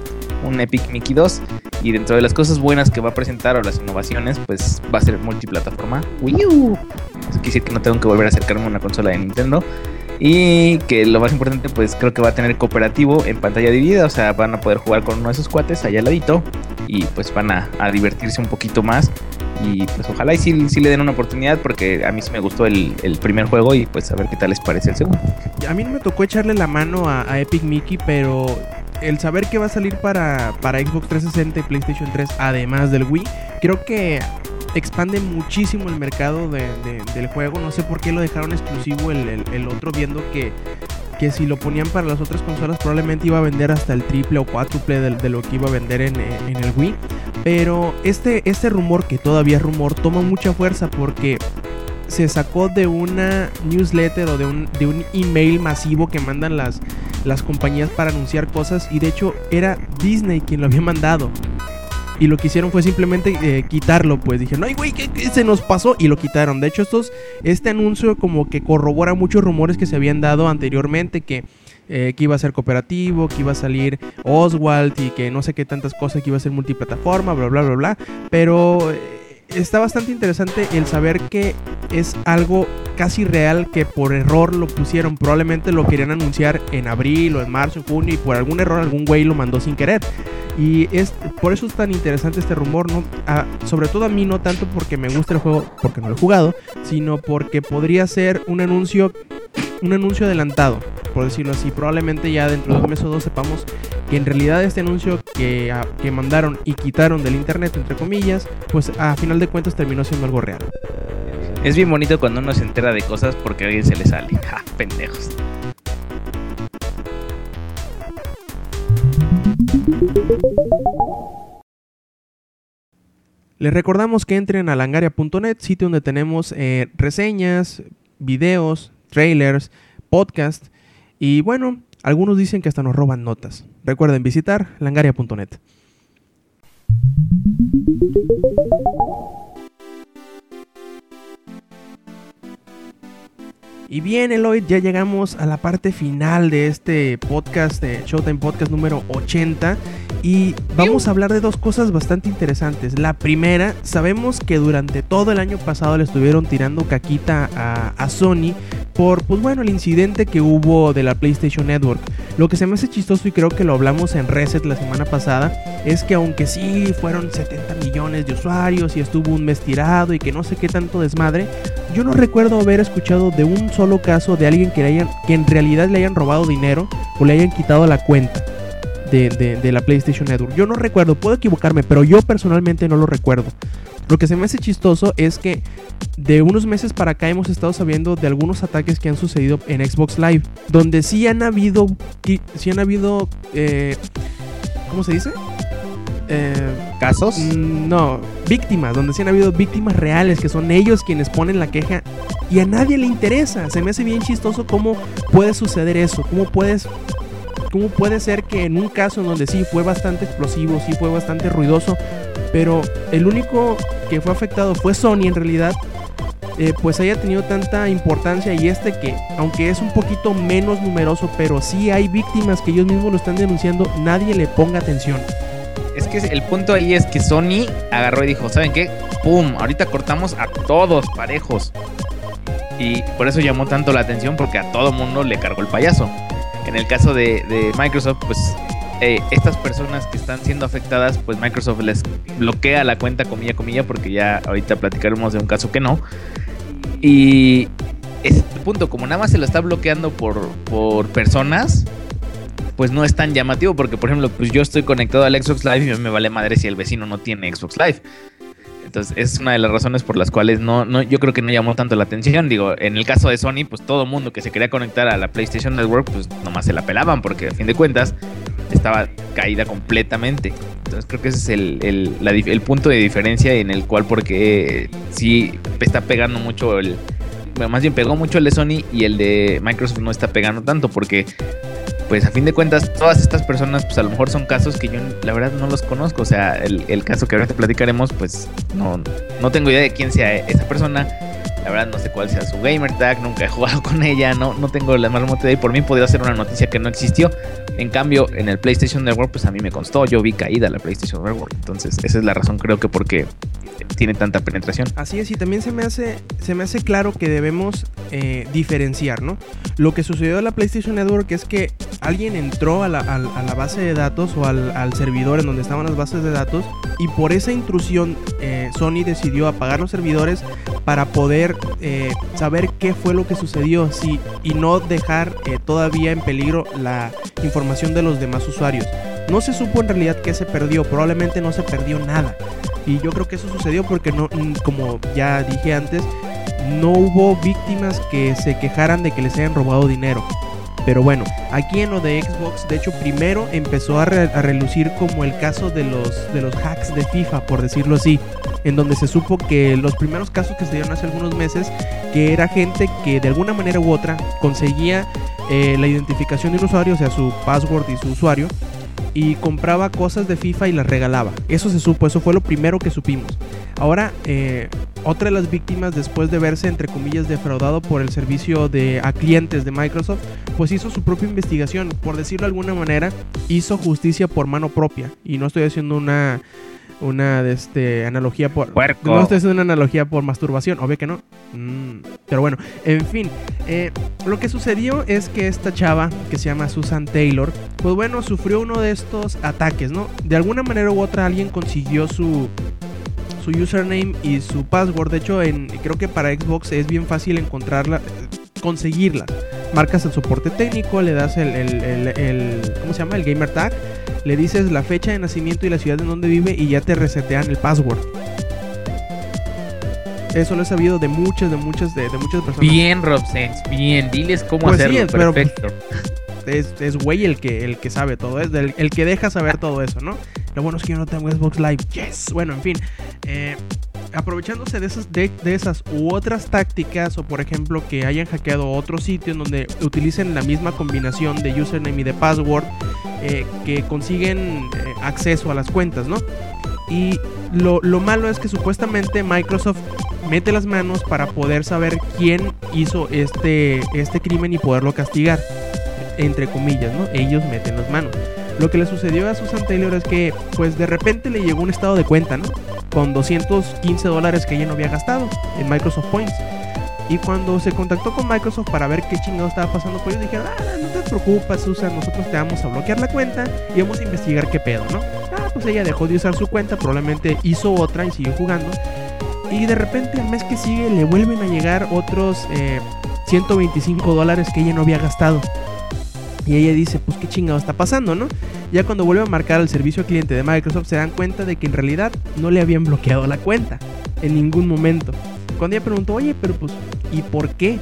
un Epic Mickey 2. Y dentro de las cosas buenas que va a presentar o las innovaciones, pues va a ser multiplataforma Wii. Eso quiere decir que no tengo que volver a acercarme a una consola de Nintendo. Y que lo más importante, pues creo que va a tener cooperativo en pantalla dividida. O sea, van a poder jugar con uno de sus cuates allá al ladito. Y pues van a, a divertirse un poquito más y pues ojalá y sí, le den una oportunidad porque a mí sí me gustó el, primer juego y pues a ver qué tal les parece el segundo. A mí no me tocó echarle la mano a, Epic Mickey, pero el saber que va a salir para, para Xbox 360 y PlayStation 3 además del Wii, creo que expande muchísimo el mercado del juego. No sé por qué lo dejaron exclusivo el, otro, viendo que, que si lo ponían para las otras consolas probablemente iba a vender hasta el triple o cuádruple de, lo que iba a vender en, en el Wii. Pero este, este rumor, que todavía es rumor, toma mucha fuerza porque se sacó de una newsletter o de un, de un email masivo que mandan las, las compañías para anunciar cosas y de hecho era Disney quien lo había mandado. Y lo que hicieron fue simplemente eh, quitarlo, pues dijeron, ay güey, ¿qué, se nos pasó? Y lo quitaron. De hecho, estos, este anuncio como que corrobora muchos rumores que se habían dado anteriormente, que eh, que iba a ser cooperativo, que iba a salir Oswald y que no sé qué tantas cosas, que iba a ser multiplataforma, bla, bla, bla, bla. Pero eh, está bastante interesante el saber que es algo casi real que por error lo pusieron. Probablemente lo querían anunciar en abril o en marzo, en junio y por algún error algún güey lo mandó sin querer. Y es por eso es tan interesante este rumor, ¿no? sobre todo a mí no tanto porque me gusta el juego, porque no lo he jugado, sino porque podría ser un anuncio un anuncio adelantado, por decirlo así. Probablemente ya dentro de un mes o dos sepamos que en realidad este anuncio que, que mandaron y quitaron del internet, entre comillas, pues a final de cuentas terminó siendo algo real. Es bien bonito cuando uno se entera de cosas porque a alguien se le sale. Ja, pendejos. Les recordamos que entren a langaria.net, sitio donde tenemos eh, reseñas, videos, trailers, podcast y bueno, algunos dicen que hasta nos roban notas. Recuerden visitar langaria.net. Y bien, Eloy, ya llegamos a la parte final de este podcast, de Showtime Podcast número 80. Y vamos a hablar de dos cosas bastante interesantes. La primera, sabemos que durante todo el año pasado le estuvieron tirando caquita a, Sony por, pues bueno, el incidente que hubo de la PlayStation Network. Lo que se me hace chistoso y creo que lo hablamos en Reset la semana pasada, es que aunque sí fueron 70 millones de usuarios y estuvo un mes tirado y que no sé qué tanto desmadre, yo no recuerdo haber escuchado de un solo caso de alguien que, le hayan, que en realidad le hayan robado dinero o le hayan quitado la cuenta. De, de, de, la PlayStation Network. Yo no recuerdo, puedo equivocarme, pero yo personalmente no lo recuerdo. Lo que se me hace chistoso es que de unos meses para acá hemos estado sabiendo de algunos ataques que han sucedido en Xbox Live, donde sí han habido, sí han habido, eh, ¿cómo se dice? Eh, ¿Casos? No, víctimas, donde sí han habido víctimas reales, que son ellos quienes ponen la queja y a nadie le interesa. Se me hace bien chistoso cómo puede suceder eso, cómo puedes ¿Cómo puede ser que en un caso en donde sí fue bastante explosivo, sí fue bastante ruidoso, pero el único que fue afectado fue Sony en realidad, eh, pues haya tenido tanta importancia y este que, aunque es un poquito menos numeroso, pero sí hay víctimas que ellos mismos lo están denunciando, nadie le ponga atención. Es que el punto ahí es que Sony agarró y dijo, ¿saben qué? ¡Pum! Ahorita cortamos a todos parejos. Y por eso llamó tanto la atención porque a todo mundo le cargó el payaso. En el caso de, Microsoft, pues eh, estas personas que están siendo afectadas, pues Microsoft les bloquea la cuenta comilla comilla porque ya ahorita platicaremos de un caso que no. Y punto, como nada más se lo está bloqueando por, por personas, pues no es tan llamativo porque, por ejemplo, pues yo estoy conectado al Xbox Live y me vale madre si el vecino no tiene Xbox Live. Entonces, es una de las razones por las cuales no, no, yo creo que no llamó tanto la atención. Digo, en el caso de Sony, pues todo mundo que se quería conectar a la PlayStation Network, pues nomás se la pelaban, porque a fin de cuentas estaba caída completamente. Entonces creo que ese es el, el, punto de diferencia en el cual porque sí está pegando mucho el... Más bien pegó mucho el de Sony y el de Microsoft no está pegando tanto porque pues a fin de cuentas todas estas personas pues a lo mejor son casos que yo la verdad no los conozco. O sea, el, el caso que ahora te platicaremos pues no, no tengo idea de quién sea esa persona. La verdad no sé cuál sea su gamer tag, nunca he jugado con ella, no, no tengo la más remota idea y por mí podría ser una noticia que no existió. En cambio, en el PlayStation Network, pues a mí me constó, yo vi caída la PlayStation Network. Entonces, esa es la razón, creo que porque tiene tanta penetración. Así es, y también se me hace, se me hace claro que debemos eh, diferenciar, ¿no? Lo que sucedió en la PlayStation Network es que alguien entró a la, a, la base de datos o al, al, servidor en donde estaban las bases de datos y por esa intrusión eh, Sony decidió apagar los servidores para poder eh, saber qué fue lo que sucedió sí, y no dejar eh, todavía en peligro la información de los demás usuarios. No se supo en realidad qué se perdió, probablemente no se perdió nada. Y yo creo que eso sucedió porque no, como ya dije antes, no hubo víctimas que se quejaran de que les hayan robado dinero. Pero bueno, aquí en lo de Xbox, de hecho, primero empezó a, re a, relucir como el caso de los, de los hacks de FIFA, por decirlo así, en donde se supo que los primeros casos que se dieron hace algunos meses, que era gente que de alguna manera u otra conseguía eh, la identificación de usuario, o sea, su password y su usuario, y compraba cosas de FIFA y las regalaba. Eso se supo, eso fue lo primero que supimos. Ahora, eh, otra de las víctimas, después de verse, entre comillas, defraudado por el servicio de, a clientes de Microsoft, pues hizo su propia investigación. Por decirlo de alguna manera, hizo justicia por mano propia. Y no estoy haciendo una, una de este, analogía por... Puerco. No estoy haciendo una analogía por masturbación, obvio que no. Mm, pero bueno, en fin. Eh, lo que sucedió es que esta chava, que se llama Susan Taylor, pues bueno, sufrió uno de estos ataques, ¿no? De alguna manera u otra alguien consiguió su su username y su password. De hecho, en, creo que para Xbox es bien fácil encontrarla, conseguirla. Marcas el soporte técnico, le das el, el, el, el, ¿cómo se llama? El gamer tag, le dices la fecha de nacimiento y la ciudad en donde vive y ya te resetean el password. eso lo he sabido de muchas, de muchas, de, de muchas personas. Bien, Robsens, bien. Diles cómo Pues sí, hacerlo. pero- Perfecto. es, es güey el que, el que sabe todo eso, el, el que deja saber todo eso, ¿no? Lo bueno es que yo no tengo Xbox Live. Yes. Bueno, en fin. eh, aprovechándose de esas, de, esas u otras tácticas, o por ejemplo que hayan hackeado otro sitio en donde utilicen la misma combinación de username y de password, eh, que consiguen eh, acceso a las cuentas, ¿no? Y lo, lo malo es que supuestamente Microsoft mete las manos para poder saber quién hizo este, este crimen y poderlo castigar entre comillas, ¿no? Ellos meten las manos. Lo que le sucedió a Susan Taylor es que, pues de repente le llegó un estado de cuenta, ¿no? Con 215 dólares que ella no había gastado en Microsoft Points. Y cuando se contactó con Microsoft para ver qué chingado estaba pasando, pues ellos dijeron, ah, no te preocupes, Susan, nosotros te vamos a bloquear la cuenta y vamos a investigar qué pedo, ¿no? Ah, pues ella dejó de usar su cuenta, probablemente hizo otra y siguió jugando. Y de repente el mes que sigue le vuelven a llegar otros eh, 125 dólares que ella no había gastado. Y ella dice, pues qué chingado está pasando, ¿no? Ya cuando vuelve a marcar al servicio al cliente de Microsoft se dan cuenta de que en realidad no le habían bloqueado la cuenta en ningún momento. Cuando ella preguntó, oye, pero pues, ¿y por qué?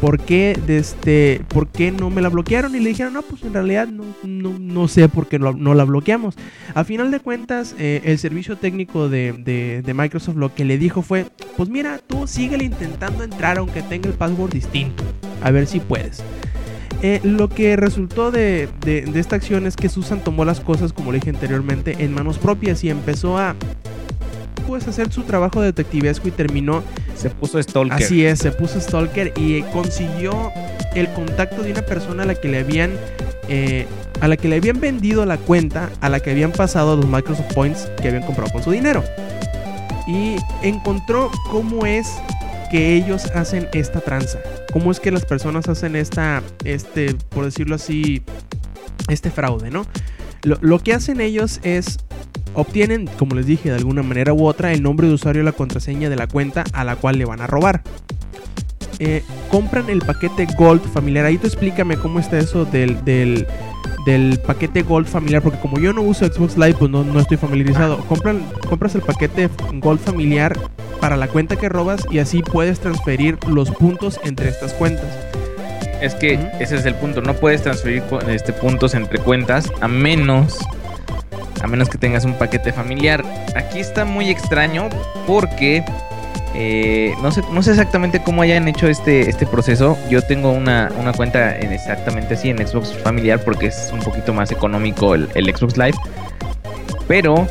¿Por qué, de este, ¿Por qué no me la bloquearon? Y le dijeron, no, pues en realidad no, no, no sé por qué no, la bloqueamos. A final de cuentas, eh, el servicio técnico de, de- de Microsoft lo que le dijo fue, pues mira, tú síguele intentando entrar aunque tenga el password distinto. A ver si puedes. Eh, lo que resultó de, de- de esta acción es que Susan tomó las cosas, como le dije anteriormente, en manos propias y empezó a pues hacer su trabajo detectivesco y terminó Se puso Stalker. Así es, se puso Stalker y eh, consiguió el contacto de una persona a la que le habían eh, a la que le habían vendido la cuenta, a la que habían pasado los Microsoft Points que habían comprado con su dinero. Y encontró cómo es que ellos hacen esta tranza. Cómo es que las personas hacen esta, este, por decirlo así, este fraude, ¿no? Lo, que hacen ellos es obtienen, como les dije, de alguna manera u otra, el nombre de usuario y la contraseña de la cuenta a la cual le van a robar. Eh, compran el paquete Gold familiar. Ahí tú explícame cómo está eso del, del, del paquete Gold familiar. Porque como yo no uso Xbox Live, pues no, no estoy familiarizado. Compran, compras el paquete Gold familiar para la cuenta que robas y así puedes transferir los puntos entre estas cuentas. Es que ese es el punto. No puedes transferir este, puntos entre cuentas a menos. A menos que tengas un paquete familiar. Aquí está muy extraño porque. eh, no, sé, no sé exactamente cómo hayan hecho este, este proceso. Yo tengo una, una cuenta en exactamente así en Xbox familiar porque es un poquito más económico el, el Xbox Live. Pero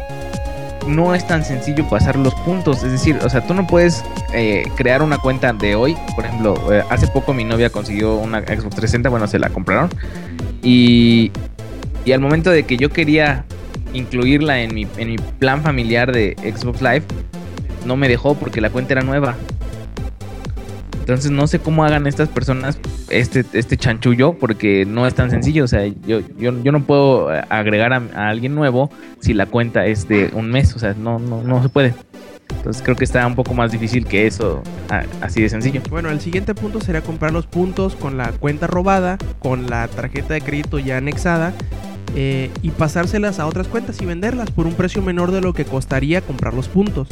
no es tan sencillo pasar los puntos. Es decir, o sea, tú no puedes eh, crear una cuenta de hoy. Por ejemplo, eh, hace poco mi novia consiguió una Xbox 360, bueno, se la compraron. Y, y al momento de que yo quería incluirla en mi, en mi plan familiar de Xbox Live, no me dejó porque la cuenta era nueva. Entonces no sé cómo hagan estas personas este, este chanchullo porque no es tan sencillo. O sea, yo, yo, yo no puedo eh, agregar a, alguien nuevo si la cuenta es de un mes. O sea, no, no, no se puede. Entonces creo que está un poco más difícil que eso, así de sencillo. Bueno, el siguiente punto sería comprar los puntos con la cuenta robada, con la tarjeta de crédito ya anexada eh, y pasárselas a otras cuentas y venderlas por un precio menor de lo que costaría comprar los puntos.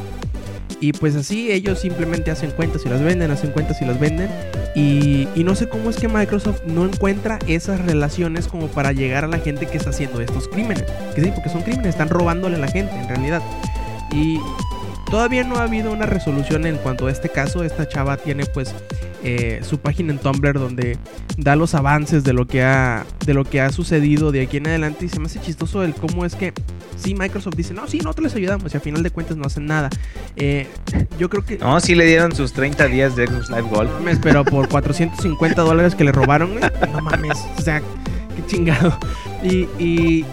Y pues así ellos simplemente hacen cuentas y las venden, hacen cuentas y las venden. Y, y no sé cómo es que Microsoft no encuentra esas relaciones como para llegar a la gente que está haciendo estos crímenes. Que sí, porque son crímenes, están robándole a la gente en realidad. Y todavía no ha habido una resolución en cuanto a este caso. Esta chava tiene pues eh, su página en Tumblr donde da los avances de lo que ha de lo que ha sucedido de aquí en adelante y se me hace chistoso el cómo es que sí Microsoft dice no sí nosotros les ayudamos y a final de cuentas no hacen nada Eh, yo creo que No, sí le dieron sus 30 días de Xbox Live Gold. no mames, pero por 450 dólares que le robaron, no mames, o sea, qué chingado. Y, y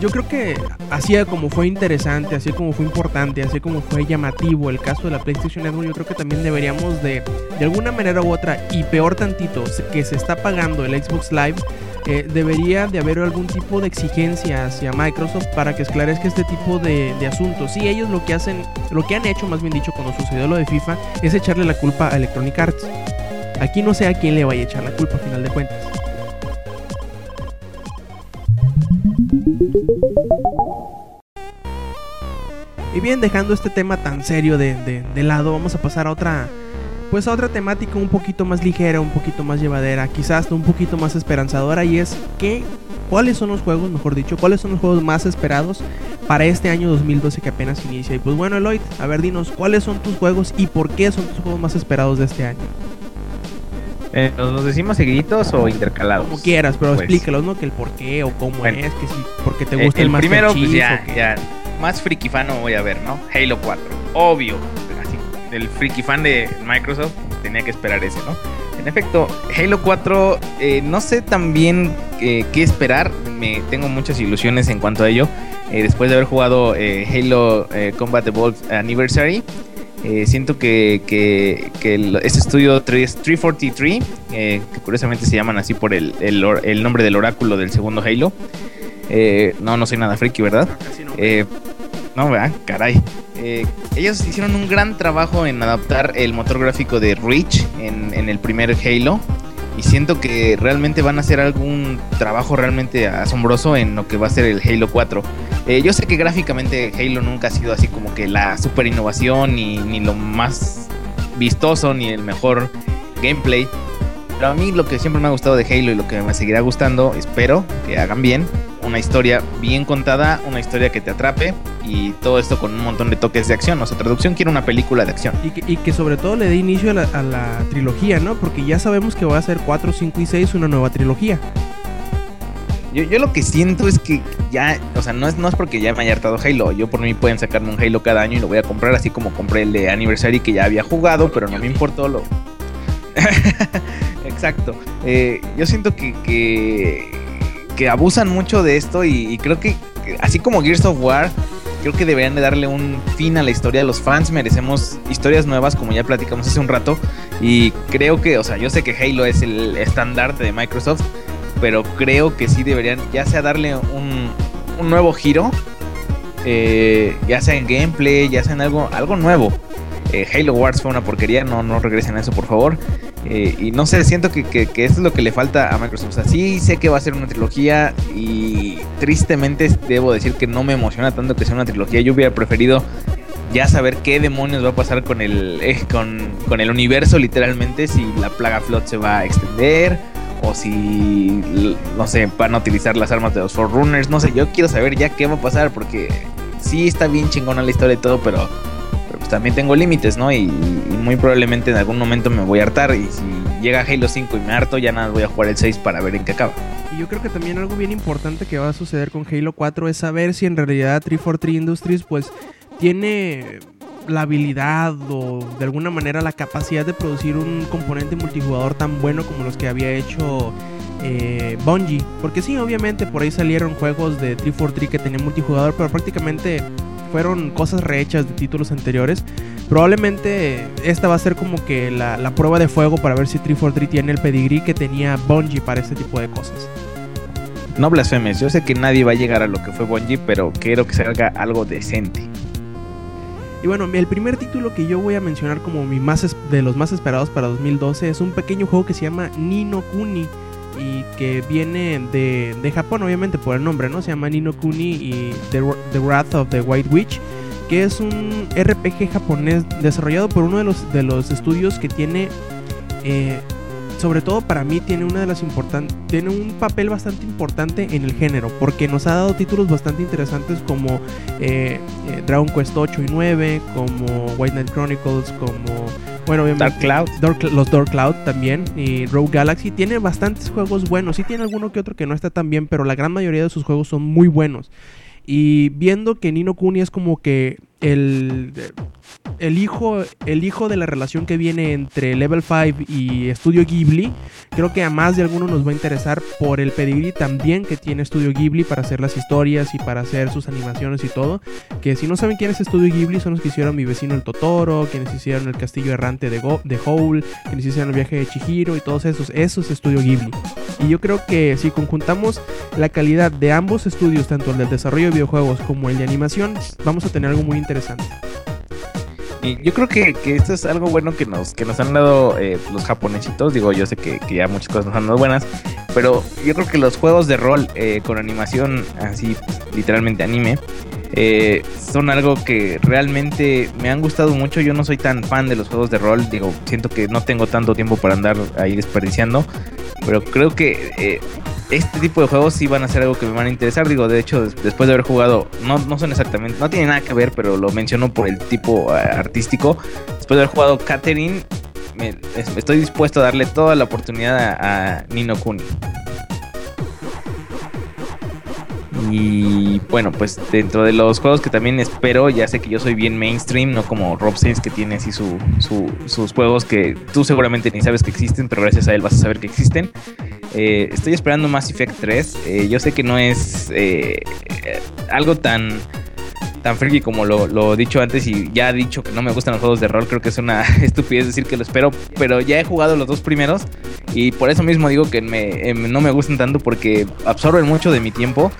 yo creo que así como fue interesante, así como fue importante, así como fue llamativo el caso de la PlayStation Network, yo creo que también deberíamos de, de alguna manera u otra, y peor tantito, que se está pagando el Xbox Live, eh, debería de haber algún tipo de exigencia hacia Microsoft para que esclarezca este tipo de, de asuntos. Sí, ellos lo que hacen, lo que han hecho, más bien dicho, cuando sucedió lo de FIFA, es echarle la culpa a Electronic Arts. Aquí no sé a quién le vaya a echar la culpa a final de cuentas. Y bien, dejando este tema tan serio de, de, de lado, vamos a pasar a otra pues a otra temática un poquito más ligera, un poquito más llevadera, quizás un poquito más esperanzadora y es que cuáles son los juegos, mejor dicho, cuáles son los juegos más esperados para este año 2012 que apenas inicia. Y pues bueno, Eloy, a ver, dinos, ¿cuáles son tus juegos y por qué son tus juegos más esperados de este año? Eh, ¿Los decimos seguiditos o intercalados? Como quieras, pero Pues, explícalos, ¿no? Que el por qué o cómo Bueno. es, que si, porque te eh, gusta el, el Master primero, pues ya, ya. Más friki fan no voy a ver, ¿no? Halo 4. Obvio. Así, el friki fan de Microsoft tenía que esperar ese, ¿no? En efecto, Halo 4, eh, no sé también eh, qué esperar. Me tengo muchas ilusiones en cuanto a ello. Eh, después de haber jugado eh, Halo Combat Evolved Anniversary, siento que, que, que el- este estudio 3 343, eh, que curiosamente se llaman así por el, el el nombre del oráculo del segundo Halo. no, no soy nada friki, ¿verdad? No. Vean, caray. Eh, ellos hicieron un gran trabajo en adaptar el motor gráfico de Reach en, en el primer Halo. Y siento que realmente van a hacer algún trabajo realmente asombroso en lo que va a ser el Halo 4. Eh, yo sé que gráficamente Halo nunca ha sido así como que la super innovación, ni, ni lo más vistoso, ni el mejor gameplay. Pero a mí lo que siempre me ha gustado de Halo y lo que me seguirá gustando, espero que hagan bien, una historia bien contada, una historia que te atrape y todo esto con un montón de toques de acción. O sea, traducción quiere una película de acción. Y que, y que sobre todo le dé inicio a la, a la trilogía, ¿no? Porque ya sabemos que va a ser 4, 5 y 6 una nueva trilogía. Yo, yo lo que siento es que ya, o sea, no es, no es porque ya me haya hartado Halo. Yo por mí pueden sacarme un Halo cada año y lo voy a comprar, así como compré el de Anniversary que ya había jugado, pero no me importó lo. Exacto. Eh, yo siento que, que, que abusan mucho de esto y, creo que, que así como Gears of War, creo que deberían de darle un fin a la historia. Los fans merecemos historias nuevas, como ya platicamos hace un rato. Y creo que, o sea, yo sé que Halo es el estandarte de Microsoft, pero creo que sí deberían, ya sea darle un, un nuevo giro, eh, ya sea en gameplay, ya sea en algo, algo nuevo. Eh, Halo Wars fue una porquería, no, no regresen a eso por favor. Eh, y no sé, siento que, que, es lo que le falta a Microsoft. O sea, sí sé que va a ser una trilogía y tristemente debo decir que no me emociona tanto que sea una trilogía. Yo hubiera preferido ya saber qué demonios va a pasar con el, eh, con, con el universo literalmente, si la plaga Flood se va a extender o si, no sé, van a utilizar las armas de los Forerunners, no sé, yo quiero saber ya qué va a pasar porque sí está bien chingona la historia y todo, pero pues también tengo límites, ¿no? Y, y muy probablemente en algún momento me voy a hartar y si llega Halo 5 y me harto, ya nada, voy a jugar el 6 para ver en qué acaba. Y yo creo que también algo bien importante que va a suceder con Halo 4 es saber si en realidad 343 Industries pues tiene la habilidad o de alguna manera la capacidad de producir un componente multijugador tan bueno como los que había hecho eh, Bungie. Porque sí, obviamente por ahí salieron juegos de 343 que tenían multijugador, pero prácticamente fueron cosas rehechas de títulos anteriores. Probablemente esta va a ser como que la, la prueba de fuego para ver si 343 tiene el pedigrí que tenía Bungie para este tipo de cosas. No blasfemes, yo sé que nadie va a llegar a lo que fue Bungie, pero quiero que salga algo decente. Y bueno, el primer título que yo voy a mencionar como mi más de los más esperados para 2012 es un pequeño juego que se llama Nino Kuni y que viene de, de Japón, obviamente por el nombre, ¿no? Se llama Nino Kuni y The, The Wrath of the White Witch, que es un RPG japonés desarrollado por uno de los, de los estudios que tiene, eh, sobre todo para mí, tiene una de las importantes, tiene un papel bastante importante en el género, porque nos ha dado títulos bastante interesantes como eh, eh, Dragon Quest 8 y 9, como White Knight Chronicles, como, bueno, obviamente Dark Cloud. Dark- los Dark Cloud también y Rogue Galaxy tiene bastantes juegos buenos. Sí tiene alguno que otro que no está tan bien, pero la gran mayoría de sus juegos son muy buenos. Y viendo que Nino Kuni es como que el, el, hijo, el hijo de la relación que viene entre Level 5 y Studio Ghibli, creo que a más de alguno nos va a interesar por el pedigrí también que tiene Studio Ghibli para hacer las historias y para hacer sus animaciones y todo. Que si no saben quién es Studio Ghibli, son los que hicieron Mi vecino el Totoro, quienes hicieron El castillo errante de, Go de Howl, quienes hicieron El viaje de Chihiro y todos esos. Eso es Studio Ghibli. Y yo creo que si conjuntamos la calidad de ambos estudios, tanto el del desarrollo de videojuegos como el de animación, vamos a tener algo muy interesante. Y yo creo que, que esto es algo bueno que nos, que nos han dado eh, los japonesitos. Digo, yo sé que, que ya muchas cosas nos han dado buenas, pero yo creo que los juegos de rol eh, con animación así, pues, literalmente anime, Eh, son algo que realmente me han gustado mucho. Yo no soy tan fan de los juegos de rol. Digo, siento que no tengo tanto tiempo para andar ahí desperdiciando. Pero creo que eh, este tipo de juegos sí van a ser algo que me van a interesar. Digo, de hecho, después de haber jugado, no, no son exactamente, no tiene nada que ver, pero lo menciono por el tipo eh, artístico. Después de haber jugado Catherine, estoy dispuesto a darle toda la oportunidad a, a Nino Kuni. Y bueno, pues dentro de los juegos que también espero, ya sé que yo soy bien mainstream, no como Rob Sainz que tiene así su, sus juegos que tú seguramente ni sabes que existen, pero gracias a él vas a saber que existen. Eh, estoy esperando Mass Effect 3. Eh, yo sé que no es eh, algo tan tan freaky como lo, he dicho antes y ya he dicho que no me gustan los juegos de rol, creo que es una estupidez decir que lo espero, pero ya he jugado los dos primeros y por eso mismo digo que me, em, no me gustan tanto porque absorben mucho de mi tiempo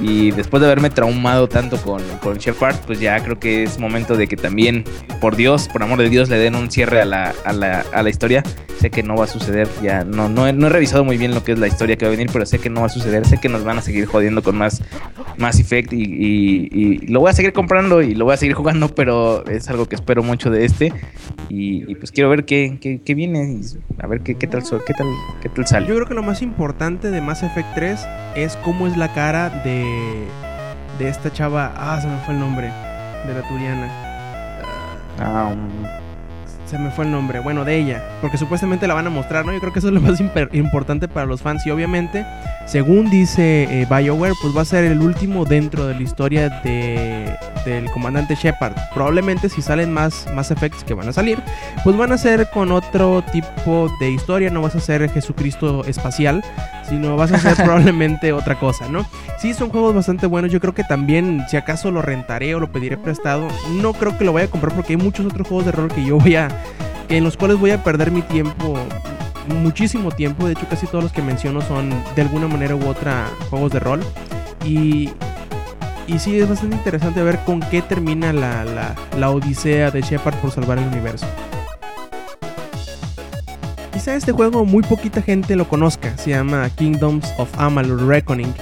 y después de haberme traumado tanto con, con Shepard, pues ya creo que es momento de que también, por Dios, por amor de Dios, le den un cierre a la, a la, a la historia. Sé que no va a suceder, ya no, no, no he revisado muy bien lo que es la historia que va a venir, pero sé que no va a suceder, sé que nos van a seguir jodiendo con más Mass Effect y, y, lo voy a seguir comprando y lo voy a seguir jugando, pero es algo que espero mucho de este y, pues quiero ver qué, qué, viene, a ver qué, qué, tal, qué, tal, qué tal sale. Yo creo que lo más importante de Mass Effect 3 es cómo es la cara de, de esta chava, ah, se me fue el nombre, de la Turiana. Ah, um se me fue el nombre, bueno, de ella, porque supuestamente la van a mostrar, ¿no? Yo creo que eso es lo más importante para los fans y obviamente, según dice eh, BioWare, pues va a ser el último dentro de la historia de, del comandante Shepard. Probablemente si salen más, más efectos que van a salir, pues van a ser con otro tipo de historia, no vas a ser Jesucristo espacial, sino vas a ser probablemente otra cosa, ¿no? Sí, son juegos bastante buenos, yo creo que también, si acaso lo rentaré o lo pediré prestado, no creo que lo vaya a comprar porque hay muchos otros juegos de rol que yo voy a en los cuales voy a perder mi tiempo, muchísimo tiempo. De hecho, casi todos los que menciono son de alguna manera u otra juegos de rol. Y, y sí, es bastante interesante ver con qué termina la, la, odisea de Shepard por salvar el universo. Quizá este juego muy poquita gente lo conozca, se llama Kingdoms of Amalur Reckoning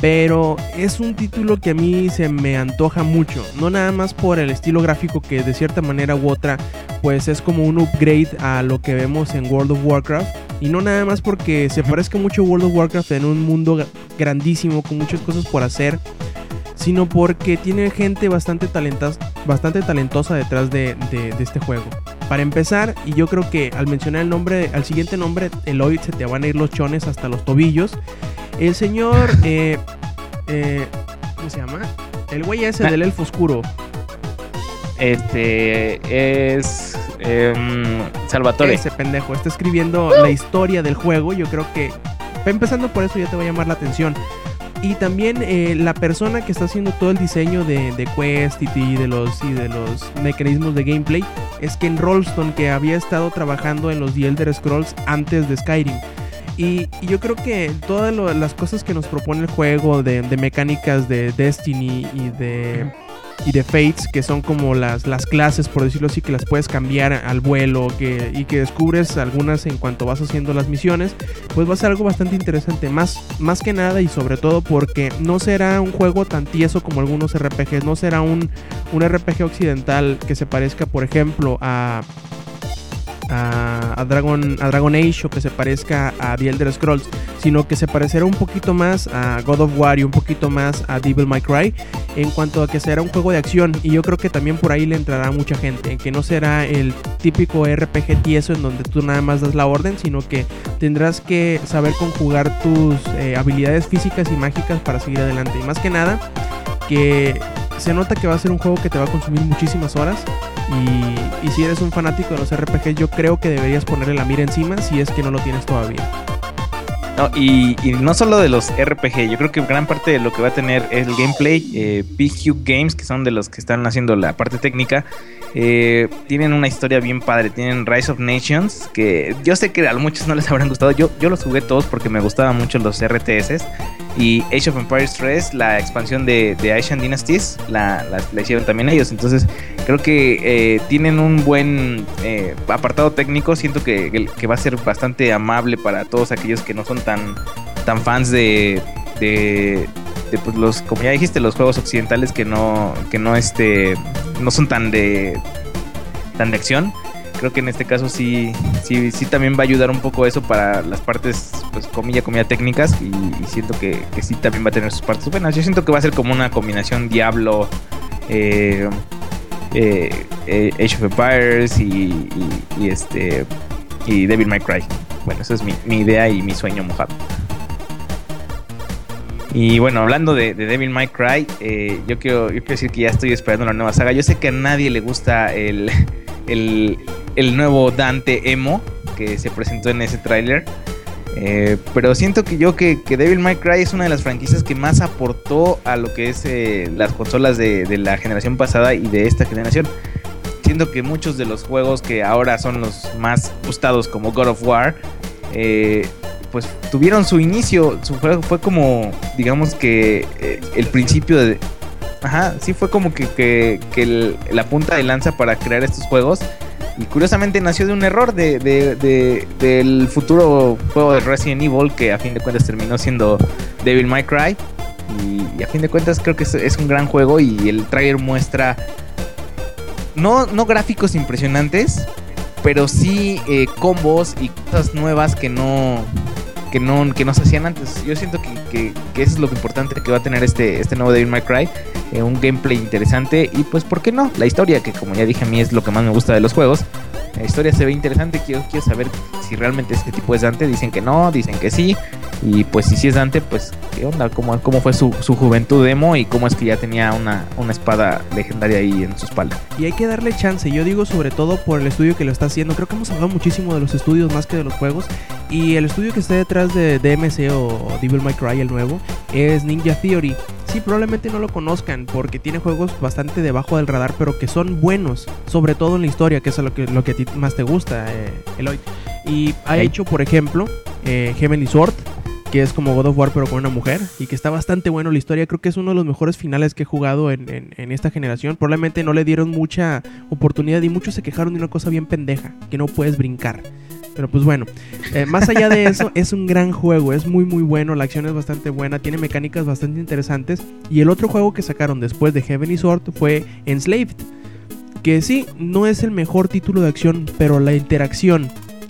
pero es un título que a mí se me antoja mucho, no nada más por el estilo gráfico que de cierta manera u otra pues es como un upgrade a lo que vemos en World of Warcraft y no nada más porque se parezca mucho a World of Warcraft en un mundo grandísimo con muchas cosas por hacer, sino porque tiene gente bastante, bastante talentosa detrás de, este juego. Para empezar, y yo creo que al mencionar el nombre, al siguiente nombre, Eloy, se te van a ir los chones hasta los tobillos. El señor. Eh, eh, ¿Cómo se llama? El güey ese ah. del elfo oscuro. Este es em, Salvatore. Ese pendejo está escribiendo la historia del juego. Yo creo que empezando por eso ya te va a llamar la atención. Y también eh, la persona que está haciendo todo el diseño de, de Quest y de, los, y de los mecanismos de gameplay es Ken Rolston, que había estado trabajando en los The Elder Scrolls antes de Skyrim. Y, yo creo que todas las cosas que nos propone el juego de, mecánicas de Destiny y de, y de Fates, que son como las, las clases, por decirlo así, que las puedes cambiar al vuelo que, y que descubres algunas en cuanto vas haciendo las misiones, pues va a ser algo bastante interesante. Más, más que nada y sobre todo porque no será un juego tan tieso como algunos RPGs, no será un, un RPG occidental que se parezca, por ejemplo, a a, Dragon, a Dragon Age o que se parezca a The Elder Scrolls, sino que se parecerá un poquito más a God of War y un poquito más a Devil May Cry en cuanto a que será un juego de acción. Y yo creo que también por ahí le entrará mucha gente, que no será el típico RPG tieso en donde tú nada más das la orden, sino que tendrás que saber conjugar tus eh, habilidades físicas y mágicas para seguir adelante. Y más que nada que se nota que va a ser un juego que te va a consumir muchísimas horas y, si eres un fanático de los RPGs, yo creo que deberías ponerle la mira encima si es que no lo tienes todavía. No, y, no solo de los RPG, yo creo que gran parte de lo que va a tener el gameplay, eh, Big Hugh Games, que son de los que están haciendo la parte técnica, eh, tienen una historia bien padre. Tienen Rise of Nations, que yo sé que a muchos no les habrán gustado. Yo, yo los jugué todos porque me gustaban mucho los RTS. Y Age of Empires 3, la expansión de, de Asian Dynasties, la, hicieron también ellos. Entonces, creo que eh, tienen un buen eh, apartado técnico. Siento que, que, va a ser bastante amable para todos aquellos que no son tan, fans de, de pues los, como ya dijiste, los juegos occidentales que no, que no este, no son tan de, tan de acción. Creo que en este caso sí, sí, sí también va a ayudar un poco eso para las partes, pues comilla, comilla técnicas y, siento que, sí también va a tener sus partes buenas. Yo siento que va a ser como una combinación Diablo, eh, eh, eh, Age of Empires y, y, y, este y Devil May Cry. Bueno, esa es mi, mi idea y mi sueño mojado. Y bueno, hablando de, de Devil May Cry, eh, yo, quiero, yo quiero decir que ya estoy esperando la nueva saga. Yo sé que a nadie le gusta el, el, el nuevo Dante Emo que se presentó en ese tráiler. Eh, pero siento que yo que, que, Devil May Cry es una de las franquicias que más aportó a lo que es eh, las consolas de, de, la generación pasada y de esta generación. Siento que muchos de los juegos que ahora son los más gustados como God of War, eh, pues tuvieron su inicio, su juego fue como, digamos que eh, el principio de... Ajá, sí fue como que, que, la punta de lanza para crear estos juegos. Y curiosamente nació de un error de, de, de, del futuro juego de Resident Evil que a fin de cuentas terminó siendo Devil May Cry. Y, y a fin de cuentas creo que es, es, un gran juego y el trailer muestra no, no gráficos impresionantes, pero sí eh, combos y cosas nuevas que no, que no, que no se hacían antes. Yo siento que, que, que, eso es lo importante que va a tener este, este nuevo Devil May Cry. Eh, un gameplay interesante y pues, ¿por qué no? La historia, que como ya dije a mí es lo que más me gusta de los juegos. La historia se ve interesante, quiero, quiero saber si realmente este tipo es Dante. Dicen que no, dicen que sí. Y pues si sí es Dante, pues qué onda, cómo, cómo fue su, su juventud demo y cómo es que ya tenía una, una espada legendaria ahí en su espalda. Y hay que darle chance, yo digo sobre todo por el estudio que lo está haciendo. Creo que hemos hablado muchísimo de los estudios más que de los juegos. Y el estudio que está detrás de DMC o Devil May Cry, el nuevo, es Ninja Theory. Sí, probablemente no lo conozcan porque tiene juegos bastante debajo del radar, pero que son buenos, sobre todo en la historia, que es lo que, lo que a ti más te gusta, eh, Eloy. Y ha hey. hecho, por ejemplo, eh, Heavenly Sword, que es como God of War pero con una mujer y que está bastante bueno la historia. Creo que es uno de los mejores finales que he jugado en, en, en, esta generación. Probablemente no le dieron mucha oportunidad y muchos se quejaron de una cosa bien pendeja, que no puedes brincar. Pero pues bueno, eh, más allá de eso, es un gran juego, es muy muy bueno, la acción es bastante buena, tiene mecánicas bastante interesantes. Y el otro juego que sacaron después de Heavenly Sword fue Enslaved. Que sí, no es el mejor título de acción, pero la interacción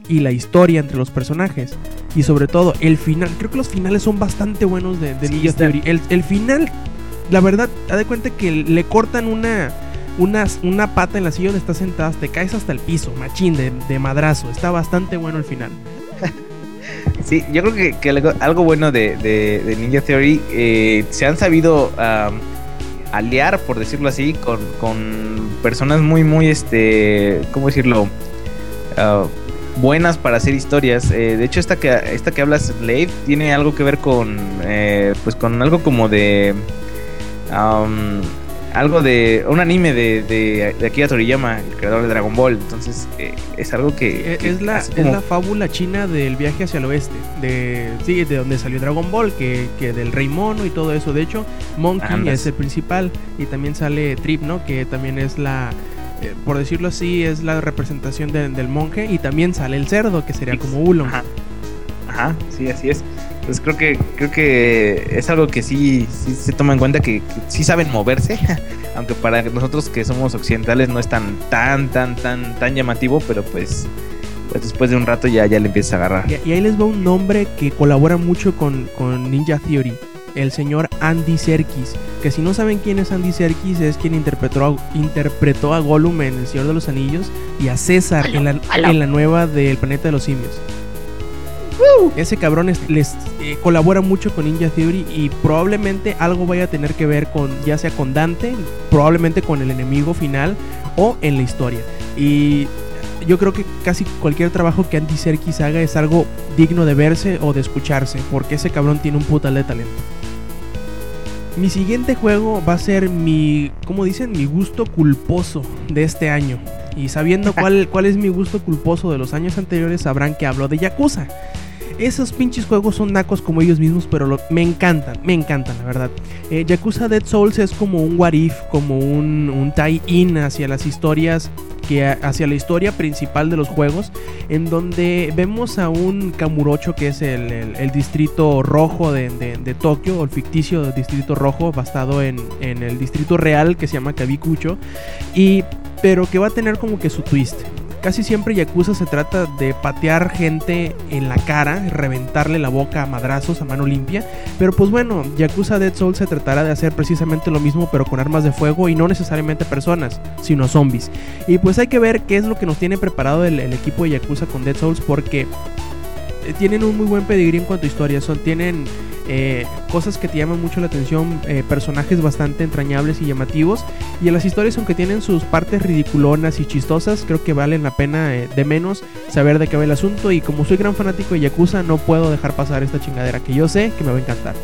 y la historia entre los personajes. Y sobre todo, el final. Creo que los finales son bastante buenos de, de sí, Ninja Theory. El, el, final, la verdad, te de cuenta que le cortan una, una, una pata en la silla donde estás sentada. Te caes hasta el piso, machín, de, de madrazo. Está bastante bueno el final. Sí, yo creo que, que algo, bueno de, de, Ninja Theory eh, se han sabido aliar, por decirlo así, con, con, personas muy, muy, este, ¿cómo decirlo? Uh, buenas para hacer historias. Eh, de hecho, esta que, esta que hablas, Slave, tiene algo que ver con, eh, pues con algo como de... algo de un anime de, de, de, Akira Toriyama, el creador de Dragon Ball. Entonces, eh, es algo que. Es, que la, como... es la fábula china del viaje hacia el oeste. De, sí, de donde salió Dragon Ball, que, que del Rey Mono y todo eso. De hecho, Monkey Andas. es el principal. Y también sale Trip, ¿no? Que también es la. Eh, por decirlo así, es la representación de, del monje. Y también sale el cerdo, que sería como Ulon. Ajá. Ajá, sí, así es. Entonces creo que creo que es algo que sí, sí se toma en cuenta que, que, sí saben moverse, aunque para nosotros que somos occidentales no es tan tan tan tan tan llamativo, pero pues, pues después de un rato ya ya le empieza a agarrar. Y, y ahí les va un nombre que colabora mucho con, con Ninja Theory, el señor Andy Serkis, que si no saben quién es Andy Serkis es quien interpretó a, interpretó a Gollum en El Señor de los Anillos y a César en la, en la nueva del Planeta de los Simios. Ese cabrón es, les eh, colabora mucho con Ninja Theory y probablemente algo vaya a tener que ver con, ya sea con Dante, probablemente con el enemigo final o en la historia. Y yo creo que casi cualquier trabajo que Andy Serkis haga es algo digno de verse o de escucharse, porque ese cabrón tiene un putal de talento. Mi siguiente juego va a ser mi, como dicen, mi gusto culposo de este año. Y sabiendo cuál, cuál es mi gusto culposo de los años anteriores, sabrán que hablo de Yakuza. Esos pinches juegos son nacos como ellos mismos, pero me encantan, me encantan, la verdad. Eh, Yakuza Dead Souls es como un what if, como un, un tie-in hacia las historias que hacia la historia principal de los juegos, en donde vemos a un Kamurocho, que es el, distrito rojo de, Tokio, o el ficticio distrito rojo, basado en, en el distrito real que se llama Kabikucho, y, pero que va a tener como que su twist casi siempre Yakuza se trata de patear gente en la cara, reventarle la boca a madrazos a mano limpia. Pero pues bueno, Yakuza Dead Souls se tratará de hacer precisamente lo mismo, pero con armas de fuego y no necesariamente personas, sino zombies. Y pues hay que ver qué es lo que nos tiene preparado el, equipo de Yakuza con Dead Souls, porque eh, tienen un muy buen pedigrí en cuanto a historia. Son, tienen eh, cosas que te llaman mucho la atención, eh, personajes bastante entrañables y llamativos. Y en las historias, aunque tienen sus partes ridiculonas y chistosas, creo que valen la pena eh, de menos saber de qué va el asunto. Y como soy gran fanático de Yakuza, no puedo dejar pasar esta chingadera que yo sé que me va a encantar.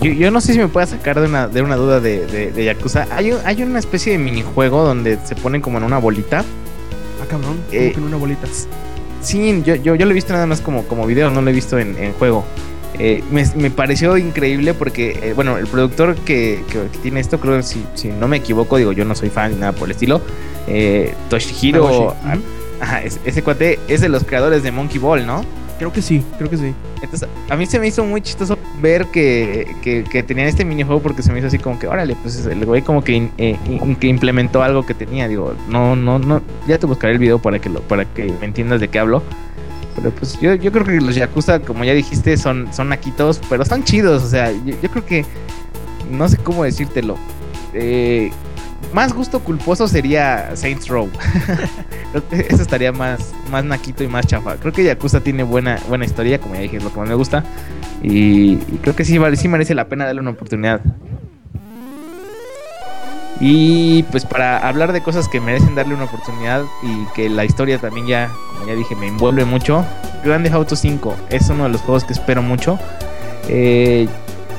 Yo, no sé si me pueda sacar de una, de una duda de, de, Yakuza. Hay, hay una especie de minijuego donde se ponen como en una bolita. Ah, cabrón, como que en una bolita. Sí, yo, yo, yo, lo he visto nada más como, como video, no lo he visto en, en juego. Eh, me, pareció increíble porque, eh, bueno, el productor que, tiene esto, creo que si, si, no me equivoco, digo, yo no soy fan ni nada por el estilo, eh, Toshihiro, ajá, ese, cuate es de los creadores de Monkey Ball, ¿no? Creo que sí, creo que sí. Entonces, a mí se me hizo muy chistoso ver que, que, tenían este minijuego porque se me hizo así como que, órale, pues el güey como que, que implementó algo que tenía. Digo, no, no, no, ya te buscaré el video para que, lo, para que me entiendas de qué hablo. Pero pues yo, yo creo que los Yakuza, como ya dijiste, son, son naquitos, pero están chidos. O sea, yo, creo que. No sé cómo decírtelo. Eh, más gusto culposo sería Saints Row. eso estaría más, más naquito y más chafa. Creo que Yakuza tiene buena, buena historia, como ya dije, es lo que más me gusta. Y, creo que sí, sí merece la pena darle una oportunidad. Y pues para hablar de cosas que merecen darle una oportunidad y que la historia también ya, como ya dije, me envuelve mucho. Grande Auto 5 es uno de los juegos que espero mucho. Eh,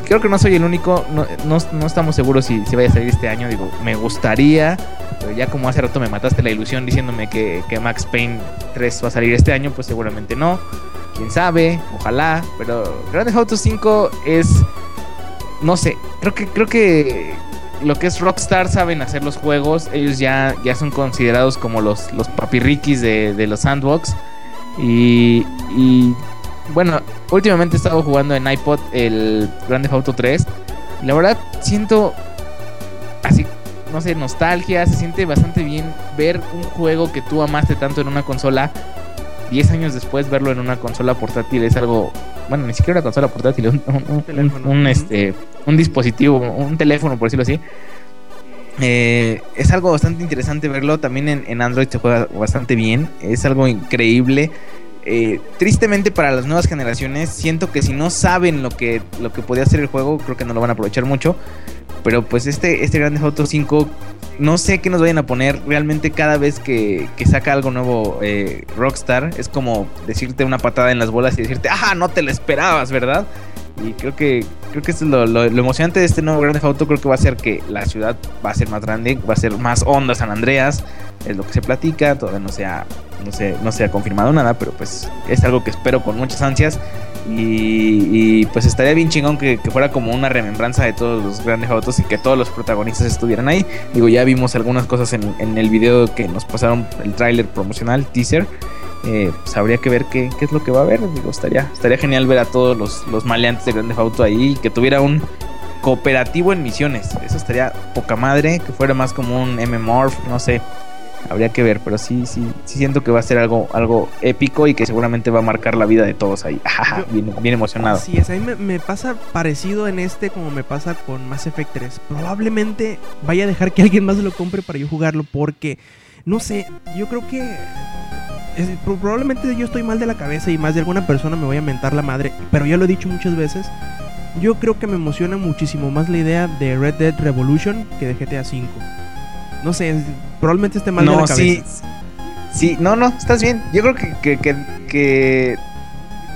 creo que no soy el único, no, estamos seguros si, si, vaya a salir este año. Digo, me gustaría, pero ya como hace rato me mataste la ilusión diciéndome que, que Max Payne 3 va a salir este año, pues seguramente no. Quién sabe, ojalá, pero Grande Auto 5 es no sé, creo que creo que lo que es Rockstar saben hacer los juegos. Ellos ya, ya son considerados como los, los de, de los sandbox. Y, y bueno, últimamente he estado jugando en iPod el Grand Theft Auto 3. Y la verdad siento así, no sé, nostalgia. Se siente bastante bien ver un juego que tú amaste tanto en una consola. 10 años después verlo en una consola portátil es algo bueno, ni siquiera una consola portátil, un, este, un dispositivo, un teléfono, por decirlo así. Eh, es algo bastante interesante verlo. También en, Android se juega bastante bien. Es algo increíble. Eh, tristemente para las nuevas generaciones, siento que si no saben lo que, lo que podía hacer el juego, creo que no lo van a aprovechar mucho. Pero pues este, este Grand Theft Auto 5 no sé qué nos vayan a poner. Realmente cada vez que, saca algo nuevo eh, Rockstar es como decirte una patada en las bolas y decirte, ah, no te lo esperabas, ¿verdad? Y creo que creo que es lo, lo, emocionante de este nuevo Grand Theft Auto. Creo que va a ser que la ciudad va a ser más grande, va a ser más onda San Andreas. Es lo que se platica, todavía no se ha, no se, no se ha confirmado nada, pero pues es algo que espero con muchas ansias. Y, pues estaría bien chingón que, fuera como una remembranza de todos los grandes autos y que todos los protagonistas estuvieran ahí. Digo, ya vimos algunas cosas en, el video que nos pasaron, el tráiler promocional, teaser. Eh, pues habría que ver qué, es lo que va a haber. Digo, estaría, estaría genial ver a todos los, los maleantes de Grande Auto ahí y que tuviera un cooperativo en misiones. Eso estaría poca madre, que fuera más como un MMORPH, no sé habría que ver, pero sí, sí, sí siento que va a ser algo, algo épico y que seguramente va a marcar la vida de todos ahí. bien, bien, emocionado. Sí, es, a mí me, pasa parecido en este como me pasa con Mass Effect 3. Probablemente vaya a dejar que alguien más lo compre para yo jugarlo porque, no sé, yo creo que... probablemente yo estoy mal de la cabeza y más de alguna persona me voy a mentar la madre, pero ya lo he dicho muchas veces. Yo creo que me emociona muchísimo más la idea de Red Dead Revolution que de GTA V. No sé, probablemente esté mal de la cabeza. Sí, sí, no, no, estás bien. Yo creo que, que, que,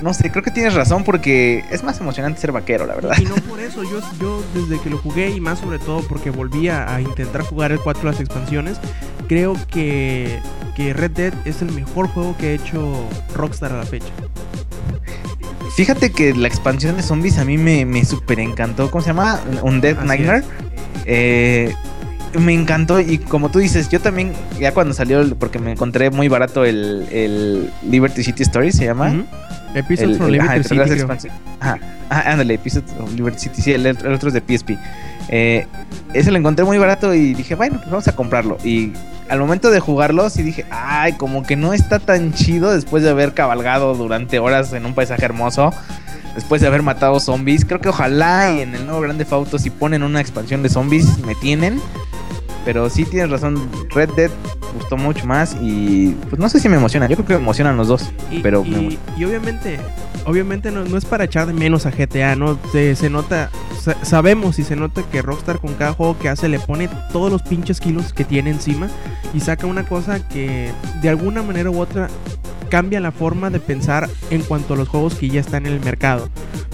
no sé, creo que tienes razón porque es más emocionante ser vaquero, la verdad. Y no por eso, yo, yo desde que lo jugué y más sobre todo porque volví a, intentar jugar el 4 las expansiones, creo que, que Red Dead es el mejor juego que ha hecho Rockstar a la fecha. Fíjate que la expansión de zombies a mí me, me super encantó. ¿Cómo se llama? Un Dead Nightmare. Eh, me encantó y como tú dices, yo también, ya cuando salió, porque me encontré muy barato el, el Liberty City Story, se llama. Ujú. Episodes from Liberty ajá, City. Ajá, ajá, ándale, Episodes of Liberty City, sí, el, el otro es de PSP. Eh, ese lo encontré muy barato y dije, bueno, pues vamos a comprarlo. Y al momento de jugarlo, sí dije, ay, como que no está tan chido después de haber cabalgado durante horas en un paisaje hermoso. Después de haber matado zombies, creo que ojalá y en el nuevo Grande Auto si ponen una expansión de zombies me tienen. Pero sí tienes razón, Red Dead gustó mucho más y pues no sé si me emociona. Yo creo que me emocionan los dos, Y, pero y- y obviamente, obviamente no, no es para echar de menos a GTA, ¿no? Se, se nota, sa- sabemos y se nota que Rockstar con cada juego que hace le pone todos los pinches kilos que tiene encima y saca una cosa que de alguna manera u otra cambia la forma de pensar en cuanto a los juegos que ya están en el mercado.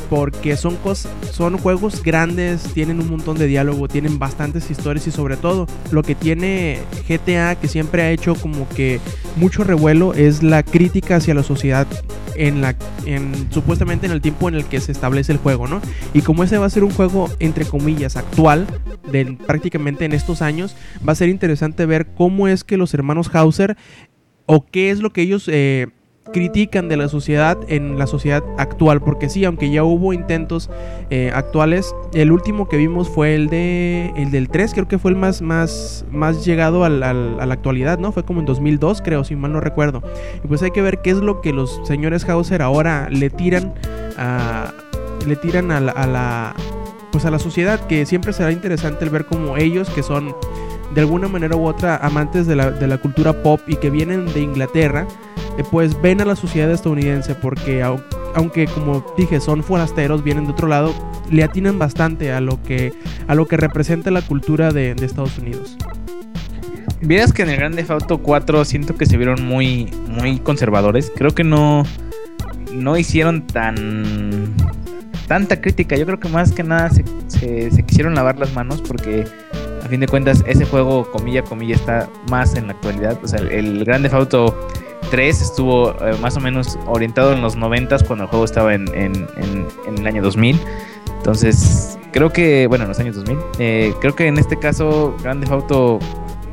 Porque son, cos- son juegos grandes, tienen un montón de diálogo, tienen bastantes historias y sobre todo lo que tiene GTA que siempre ha hecho como que mucho revuelo es la crítica hacia la sociedad en la en supuestamente en el tiempo en el que se establece el juego, ¿no? Y como ese va a ser un juego entre comillas actual de prácticamente en estos años, va a ser interesante ver cómo es que los hermanos Hauser o qué es lo que ellos eh, critican de la sociedad en la sociedad actual, porque sí, aunque ya hubo intentos eh, actuales, el último que vimos fue el de el del 3, creo que fue el más más más llegado al- al- a la actualidad, ¿no? Fue como en 2002, creo, si mal no recuerdo. Y pues hay que ver qué es lo que los señores Hauser ahora le tiran a le tiran a la, a la pues a la sociedad, que siempre será interesante el ver cómo ellos que son de alguna manera u otra amantes de la, de la cultura pop y que vienen de Inglaterra, eh, pues ven a la sociedad estadounidense porque au- aunque como dije son forasteros, vienen de otro lado, le atinan bastante a lo que a lo que representa la cultura de, de Estados Unidos. Vieras que en el Grande Auto 4 siento que se vieron muy, muy conservadores. Creo que no, no hicieron tan tanta crítica. Yo creo que más que nada se, se- se quisieron lavar las manos porque a fin de cuentas ese juego, comilla, comilla, está más en la actualidad. O sea, el, Grande Auto 3 estuvo eh, más o menos orientado en los 90 cuando el juego estaba en, en- en- en el año 2000. Entonces, creo que, bueno, en los años 2000, eh, creo que en este caso Grande Auto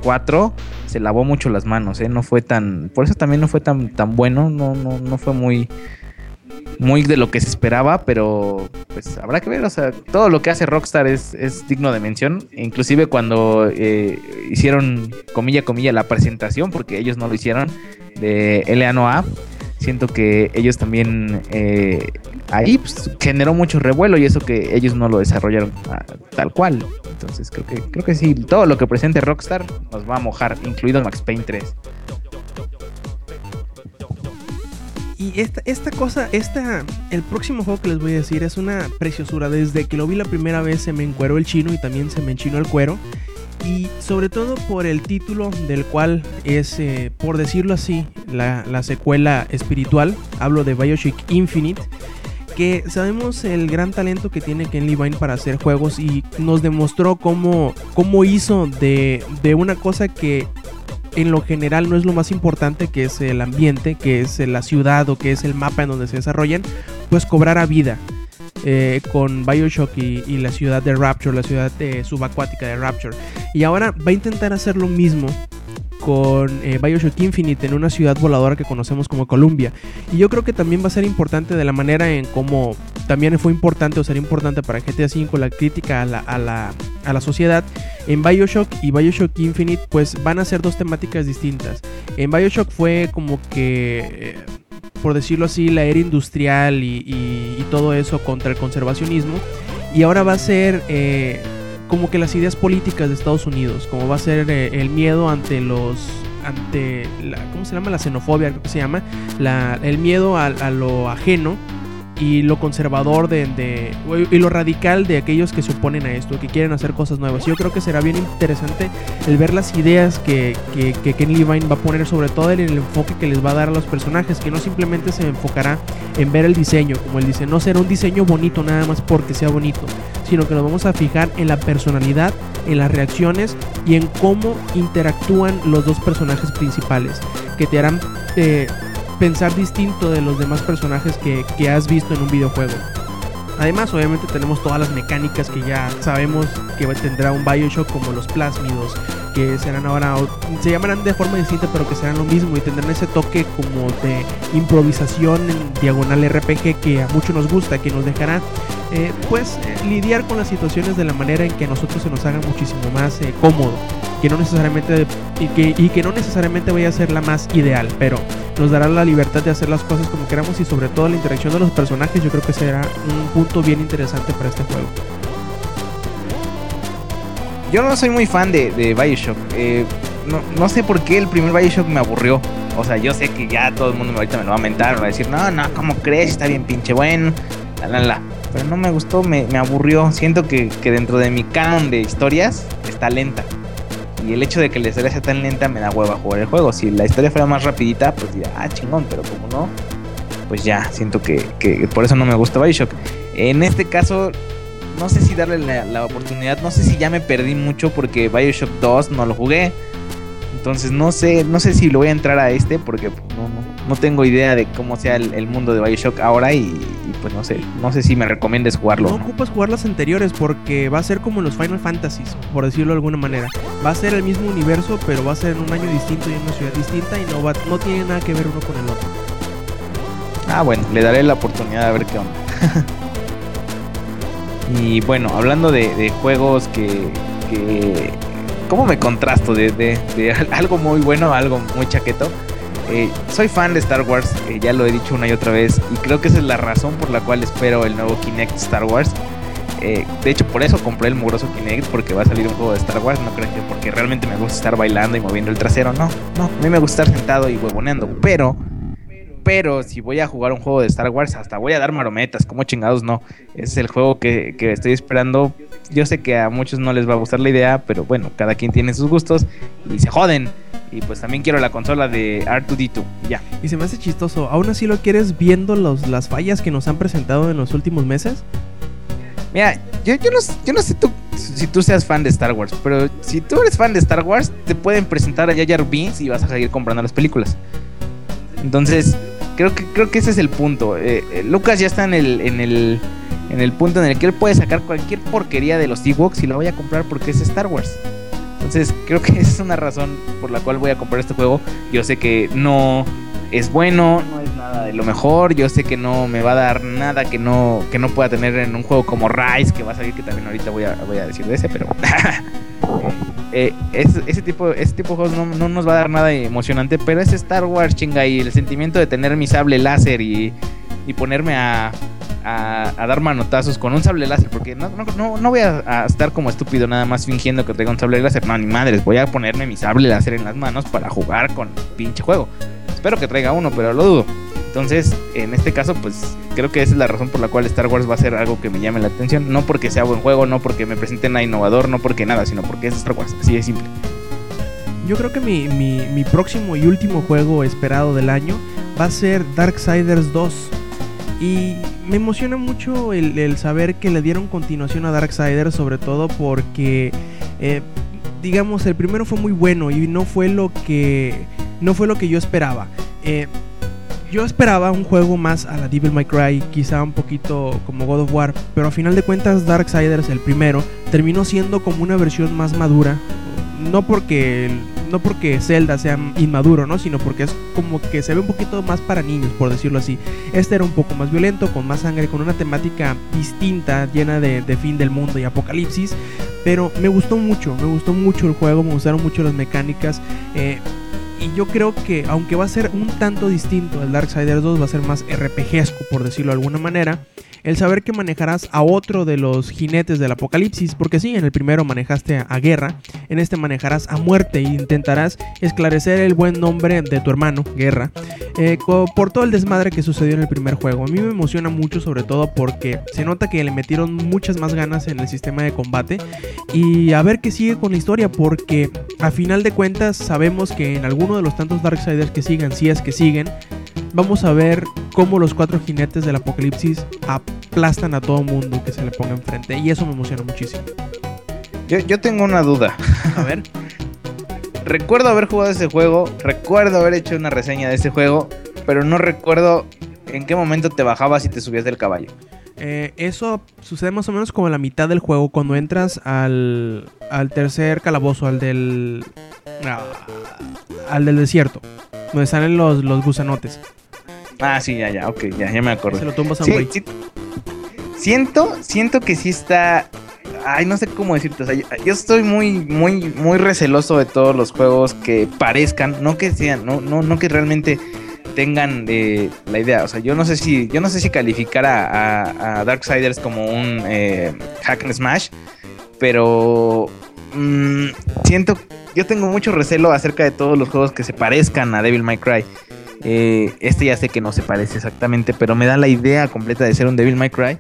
4 se lavó mucho las manos, ¿eh? No fue tan... Por eso también no fue tan, tan bueno, no, no, no fue muy... Muy de lo que se esperaba, pero pues habrá que ver, o sea, todo lo que hace Rockstar es, es digno de mención, inclusive cuando eh, hicieron, comilla, comilla, la presentación, porque ellos no lo hicieron, de LA siento que ellos también eh, ahí pues, generó mucho revuelo y eso que ellos no lo desarrollaron ah, tal cual. Entonces creo que creo que sí, todo lo que presente Rockstar nos va a mojar, incluido Max Payne 3. Y esta, esta cosa, esta, el próximo juego que les voy a decir es una preciosura. Desde que lo vi la primera vez se me encueró el chino y también se me enchinó el cuero. Y sobre todo por el título del cual es, eh, por decirlo así, la, la secuela espiritual. Hablo de Bioshock Infinite. Que sabemos el gran talento que tiene Ken Levine para hacer juegos y nos demostró cómo, cómo hizo de, de una cosa que en lo general no es lo más importante, que es el ambiente, que es la ciudad o que es el mapa en donde se desarrollan, pues cobrar a vida. eh, con Bioshock y, y la ciudad de Rapture, la ciudad eh, subacuática de Rapture. Y ahora va a intentar hacer lo mismo con eh, Bioshock Infinite en una ciudad voladora que conocemos como Columbia. Y yo creo que también va a ser importante de la manera en cómo también fue importante o será importante para GTA V la crítica a la, a la, a la sociedad. En Bioshock y Bioshock Infinite pues van a ser dos temáticas distintas. En Bioshock fue como que... eh, por decirlo así, la era industrial y, todo eso contra el conservacionismo. Y ahora va a ser eh, como que las ideas políticas de Estados Unidos, como va a ser eh, el miedo ante los ante ¿cómo se llama? La xenofobia, creo que se llama, la, el miedo a lo ajeno y lo conservador de, de- y lo radical de aquellos que se oponen a esto, que quieren hacer cosas nuevas. Yo creo que será bien interesante el ver las ideas que, que, que Ken Levine va a poner, sobre todo en el enfoque que les va a dar a los personajes, que no simplemente se enfocará en ver el diseño, como él dice, no será un diseño bonito nada más porque sea bonito, sino que nos vamos a fijar en la personalidad, en las reacciones y en cómo interactúan los dos personajes principales, que te harán eh, pensar distinto de los demás personajes que, que has visto en un videojuego. Además, obviamente tenemos todas las mecánicas que ya sabemos que tendrá un Bioshock como los plásmidos, que serán ahora, se llamarán de forma distinta, pero que serán lo mismo y tendrán ese toque como de improvisación en diagonal RPG que a muchos nos gusta, que nos dejará eh, pues lidiar con las situaciones de la manera en que a nosotros se nos haga muchísimo más eh, cómodo que no necesariamente y que, y que no necesariamente vaya a ser la más ideal pero nos dará la libertad de hacer las cosas como queramos y sobre todo la interacción de los personajes yo creo que será un punto bien interesante para este juego yo no soy muy fan de, de Bioshock eh, no, no, sé por qué el primer Bioshock me aburrió o sea yo sé que ya todo el mundo ahorita me lo va a mentar me va a decir no no cómo crees está bien pinche bueno la la la pero no me gustó, me, me aburrió. Siento que, que, dentro de mi canon de historias está lenta. Y el hecho de que la historia sea tan lenta me da hueva jugar el juego. Si la historia fuera más rapidita, pues ya, ah, chingón, pero como no, pues ya, siento que, que por eso no me gusta Bioshock. En este caso, no sé si darle la, la, oportunidad, no sé si ya me perdí mucho porque Bioshock 2 no lo jugué. Entonces no sé, no sé si lo voy a entrar a este porque no, no, no tengo idea de cómo sea el, el mundo de Bioshock ahora y, y, pues no sé, no sé si me recomiendes jugarlo. No, no, ocupas jugar las anteriores porque va a ser como los Final Fantasies, por decirlo de alguna manera. Va a ser el mismo universo, pero va a ser en un año distinto y en una ciudad distinta y no, va, no tiene nada que ver uno con el otro. Ah, bueno, le daré la oportunidad a ver qué onda. y bueno, hablando de, de juegos que, que... ¿Cómo me contrasto de, algo muy bueno a algo muy chaqueto? Eh, soy fan de Star Wars, eh, ya lo he dicho una y otra vez, y creo que esa es la razón por la cual espero el nuevo Kinect Star Wars. Eh, de hecho, por eso compré el mugroso Kinect, porque va a salir un juego de Star Wars. No creo que porque realmente me gusta estar bailando y moviendo el trasero. No, no, a mí me gusta estar sentado y huevoneando. Pero, pero si voy a jugar un juego de Star Wars, hasta voy a dar marometas. Como chingados, no. Es el juego que estoy esperando. Yo sé que a muchos no les va a gustar la idea, pero bueno, cada quien tiene sus gustos y se joden. Y pues también quiero la consola de R2D2. Ya. Y se me hace chistoso. ¿Aún así lo quieres viendo los, las fallas que nos han presentado en los últimos meses? Mira, yo, yo, no, yo no sé tú, si tú seas fan de Star Wars, pero si tú eres fan de Star Wars, te pueden presentar a Jar Binks y vas a seguir comprando las películas. Entonces, creo que, creo que ese es el punto. Eh, eh, Lucas ya está en el, en, el, en el punto en el que él puede sacar cualquier porquería de los Ewoks y lo voy a comprar porque es Star Wars. Entonces creo que esa es una razón por la cual voy a comprar este juego. Yo sé que no es bueno, no es nada de lo mejor. Yo sé que no me va a dar nada que no, que no pueda tener en un juego como Rise, que va a salir, que también ahorita voy a, voy a decir de ese, pero... eh, ese, tipo, ese tipo de juegos no, no, nos va a dar nada emocionante, pero es Star Wars, chinga, y el sentimiento de tener mi sable láser y, y ponerme a, a, a, dar manotazos con un sable láser, porque no, no, no voy a, estar como estúpido nada más fingiendo que tengo un sable láser. No, ni madres, voy a ponerme mi sable láser en las manos para jugar con el pinche juego. Espero que traiga uno, pero lo dudo. Entonces, en este caso, pues creo que esa es la razón por la cual Star Wars va a ser algo que me llame la atención. No porque sea buen juego, no porque me presenten a innovador, no porque nada, sino porque es Star Wars. Así de simple. Yo creo que mi, mi, mi próximo y último juego esperado del año va a ser Darksiders 2. Y me emociona mucho el, saber que le dieron continuación a Darksiders, sobre todo porque, eh, digamos, el primero fue muy bueno y no fue lo que, no fue lo que yo esperaba. Eh, yo esperaba un juego más a la Devil May Cry, quizá un poquito como God of War, pero a final de cuentas Darksiders, el primero, terminó siendo como una versión más madura. No porque no porque Zelda sea inmaduro, ¿no? Sino porque es como que se ve un poquito más para niños, por decirlo así. Este era un poco más violento, con más sangre, con una temática distinta, llena de, fin del mundo y apocalipsis. Pero me gustó mucho, me gustó mucho el juego, me gustaron mucho las mecánicas. Eh, y yo creo que, aunque va a ser un tanto distinto, el Darksiders 2 va a ser más RPGesco, por decirlo de alguna manera el saber que manejarás a otro de los jinetes del apocalipsis, porque sí, en el primero manejaste a, Guerra, en este manejarás a muerte e intentarás esclarecer el buen nombre de tu hermano, Guerra, eh, por todo el desmadre que sucedió en el primer juego. A mí me emociona mucho, sobre todo porque se nota que le metieron muchas más ganas en el sistema de combate y a ver qué sigue con la historia, porque a final de cuentas sabemos que en alguno de los tantos Darksiders que sigan, si es que siguen, vamos a ver cómo los cuatro jinetes del apocalipsis aplastan a todo mundo que se le ponga enfrente. Y eso me emociona muchísimo. Yo, yo tengo una duda. A ver. recuerdo haber jugado ese juego, recuerdo haber hecho una reseña de ese juego, pero no recuerdo en qué momento te bajabas y te subías del caballo. Eh, eso sucede más o menos como a la mitad del juego, cuando entras al, al tercer calabozo, al del. ah, al del desierto, donde salen los, los gusanotes. Ah, sí, ya, ya, ok, ya, ya me acuerdo. Se lo tumbas a un Sí, sí. Siento, siento que sí está. Ay, no sé cómo decirte. O sea, yo, yo estoy muy, muy, muy receloso de todos los juegos que parezcan, no que sean, no, no, no que realmente tengan eh, la idea. O sea, yo no sé si, yo no sé si calificar a, a, a Darksiders como un eh, hack and smash, pero mm, siento, yo tengo mucho recelo acerca de todos los juegos que se parezcan a Devil May Cry. Eh, este ya sé que no se parece exactamente, pero me da la idea completa de ser un Devil May Cry.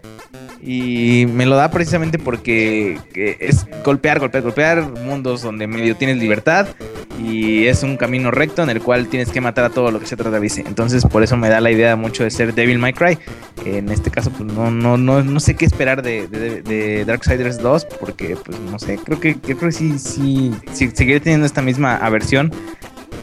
Y me lo da precisamente porque que es golpear, golpear, golpear mundos donde medio tienes libertad y es un camino recto en el cual tienes que matar a todo lo que se atraviese. Entonces por eso me da la idea mucho de ser Devil May Cry. En este caso pues no, no, no, sé qué esperar de, de, de Darksiders 2 porque pues no sé, creo que, creo que sí, sí, sí, seguiré teniendo esta misma aversión.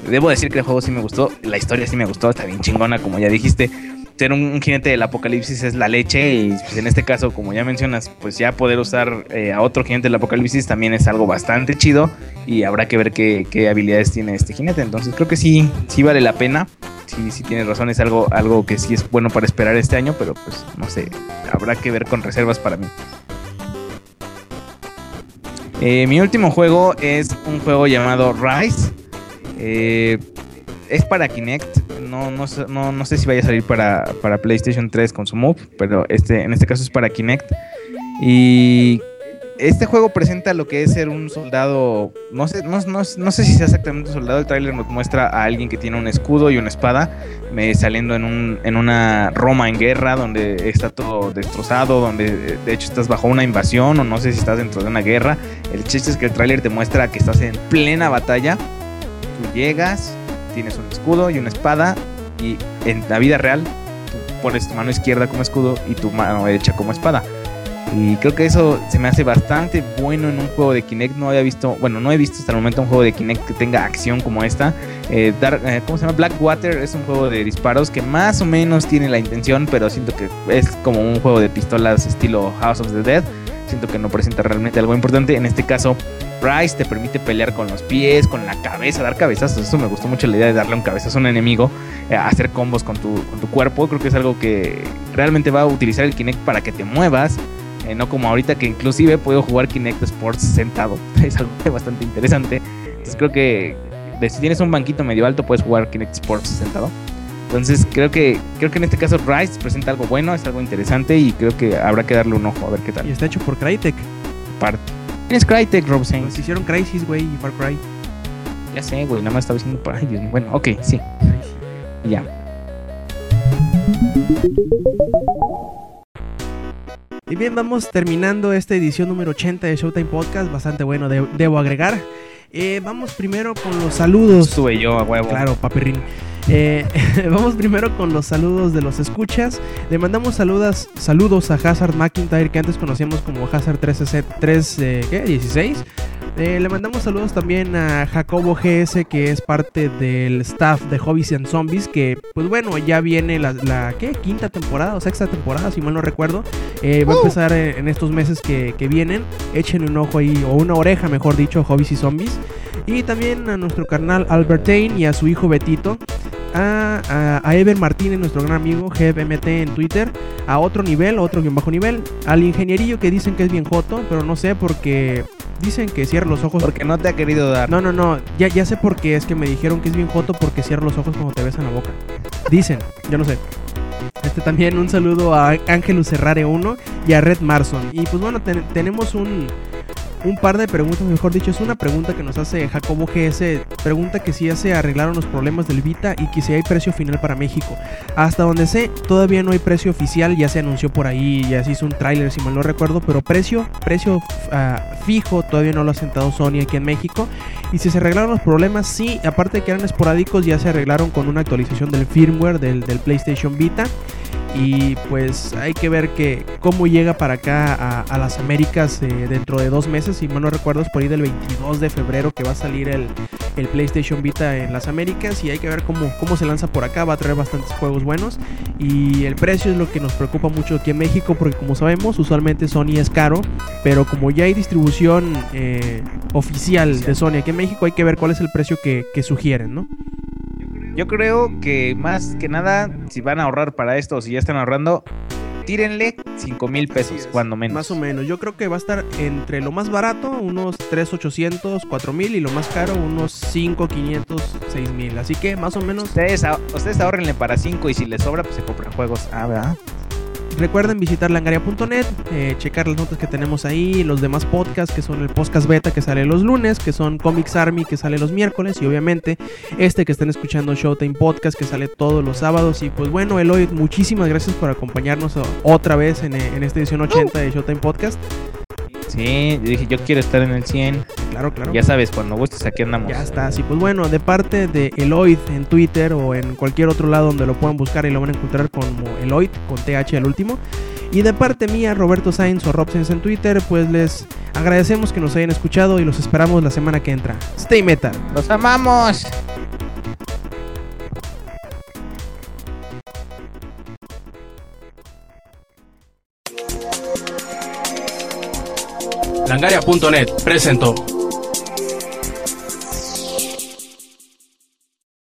Debo decir que el juego sí me gustó, la historia sí me gustó, está bien chingona como ya dijiste. Ser un, jinete del apocalipsis es la leche y pues en este caso como ya mencionas pues ya poder usar eh, a otro jinete del apocalipsis también es algo bastante chido y habrá que ver qué, qué, habilidades tiene este jinete. Entonces creo que sí sí vale la pena. Sí sí tienes razón es algo algo que sí es bueno para esperar este año pero pues no sé habrá que ver con reservas para mí. Eh, mi último juego es un juego llamado Rise eh, es para Kinect. No, no, no, no sé si vaya a salir para, para, PlayStation 3 con su Move, pero este, en este caso es para Kinect. Y este juego presenta lo que es ser un soldado. No sé, no, no, no sé si sea exactamente un soldado. El tráiler nos muestra a alguien que tiene un escudo y una espada me, saliendo en, un, en una Roma en guerra donde está todo destrozado, donde de hecho estás bajo una invasión o no sé si estás dentro de una guerra. El chiste es que el tráiler te muestra que estás en plena batalla. Tú llegas, tienes un escudo y una espada y en la vida real tú pones tu mano izquierda como escudo y tu mano derecha como espada. Y creo que eso se me hace bastante bueno en un juego de Kinect. No había visto, bueno, no he visto hasta el momento un juego de Kinect que tenga acción como esta. Eh, Dark, eh, ¿Cómo se llama? Blackwater es un juego de disparos que más o menos tiene la intención, pero siento que es como un juego de pistolas estilo House of the Dead. Siento que no presenta realmente algo importante. En este caso, Rise te permite pelear con los pies, con la cabeza, dar cabezazos. Eso me gustó mucho la idea de darle un cabezazo a un enemigo, eh, hacer combos con tu, con tu cuerpo. Creo que es algo que realmente va a utilizar el Kinect para que te muevas. Eh, no como ahorita que inclusive puedo jugar Kinect Sports sentado. Es algo bastante interesante. Entonces creo que si tienes un banquito medio alto puedes jugar Kinect Sports sentado. Entonces creo que creo que en este caso Rise presenta algo bueno, es algo interesante y creo que habrá que darle un ojo a ver qué tal. Y está hecho por Crytek. Parte. ¿Quién es Crytek, Rob Sainz? Pues hicieron Crisis, güey, y Far Cry. Ya sé, güey, nada más estaba diciendo por ahí. Bueno, ok, sí. Ya. Y bien, vamos terminando esta edición número 80 de Showtime Podcast. Bastante bueno, de, debo agregar. Eh, vamos primero con los saludos. Sube yo a huevo. Claro, papirrín. Eh, vamos primero con los saludos de los escuchas. Le mandamos saludos, saludos a Hazard McIntyre, que antes conocíamos como Hazard 3, 3 eh, ¿qué? 16. Eh, le mandamos saludos también a Jacobo GS, que es parte del staff de Hobbies and Zombies, que pues bueno, ya viene la, la ¿qué? quinta temporada o sexta temporada, si mal no recuerdo. Eh, va a empezar en, en estos meses que, que, vienen. Échenle un ojo ahí, o una oreja, mejor dicho, Hobbies y Zombies. Y también a nuestro carnal Albertane y a su hijo Betito. A, a, a, Ever Martínez, nuestro gran amigo, GFMT en Twitter, a otro nivel, otro bien bajo nivel, al ingenierillo que dicen que es bien joto, pero no sé porque dicen que cierra los ojos. Porque no te ha querido dar. No, no, no, ya, ya sé por qué es que me dijeron que es bien joto porque cierra los ojos cuando te besan la boca. Dicen, yo no sé. Este también un saludo a Ángel Cerrare 1 y a Red Marson. Y pues bueno, ten, tenemos un, un par de preguntas, mejor dicho, es una pregunta que nos hace Jacobo GS, pregunta que si ya se arreglaron los problemas del Vita y que si hay precio final para México. Hasta donde sé, todavía no hay precio oficial, ya se anunció por ahí, ya se hizo un tráiler si mal no recuerdo, pero precio, precio uh, fijo todavía no lo ha sentado Sony aquí en México. Y si se arreglaron los problemas, sí, aparte de que eran esporádicos, ya se arreglaron con una actualización del firmware del PlayStation Vita. Y pues hay que ver que cómo llega para acá a, a las Américas eh, dentro de dos meses, si mal no recuerdo es por ahí del 22 de febrero que va a salir el, el PlayStation Vita en las Américas y hay que ver cómo, cómo se lanza por acá, va a traer bastantes juegos buenos y el precio es lo que nos preocupa mucho aquí en México porque como sabemos usualmente Sony es caro, pero como ya hay distribución eh, oficial de Sony aquí en México hay que ver cuál es el precio que, que sugieren, ¿no? Yo creo que más que nada, si van a ahorrar para esto o si ya están ahorrando, tírenle 5 mil pesos, cuando menos. Más o menos. Yo creo que va a estar entre lo más barato, unos 3,800, 4,000 y lo más caro, unos 5,500, 6,000. Así que más o menos. Ustedes, ustedes ahorrenle para 5 y si les sobra, pues se compran juegos. Ah, ¿verdad? Recuerden visitar langaria.net, eh, checar las notas que tenemos ahí, los demás podcasts que son el podcast beta que sale los lunes, que son Comics Army que sale los miércoles y obviamente este que están escuchando Showtime Podcast que sale todos los sábados. Y pues bueno, Eloy, muchísimas gracias por acompañarnos otra vez en, esta edición 80 de Showtime Podcast. Sí, dije, yo quiero estar en el 100. Claro, claro. Ya sabes, cuando gustes aquí andamos. Ya está, así pues bueno, de parte de Eloyd en Twitter o en cualquier otro lado donde lo puedan buscar y lo van a encontrar como Eloyd con TH al último. Y de parte mía, Roberto Sainz o Robsens en Twitter, pues les agradecemos que nos hayan escuchado y los esperamos la semana que entra. Stay metal. ¡Los amamos! Langaria.net presentó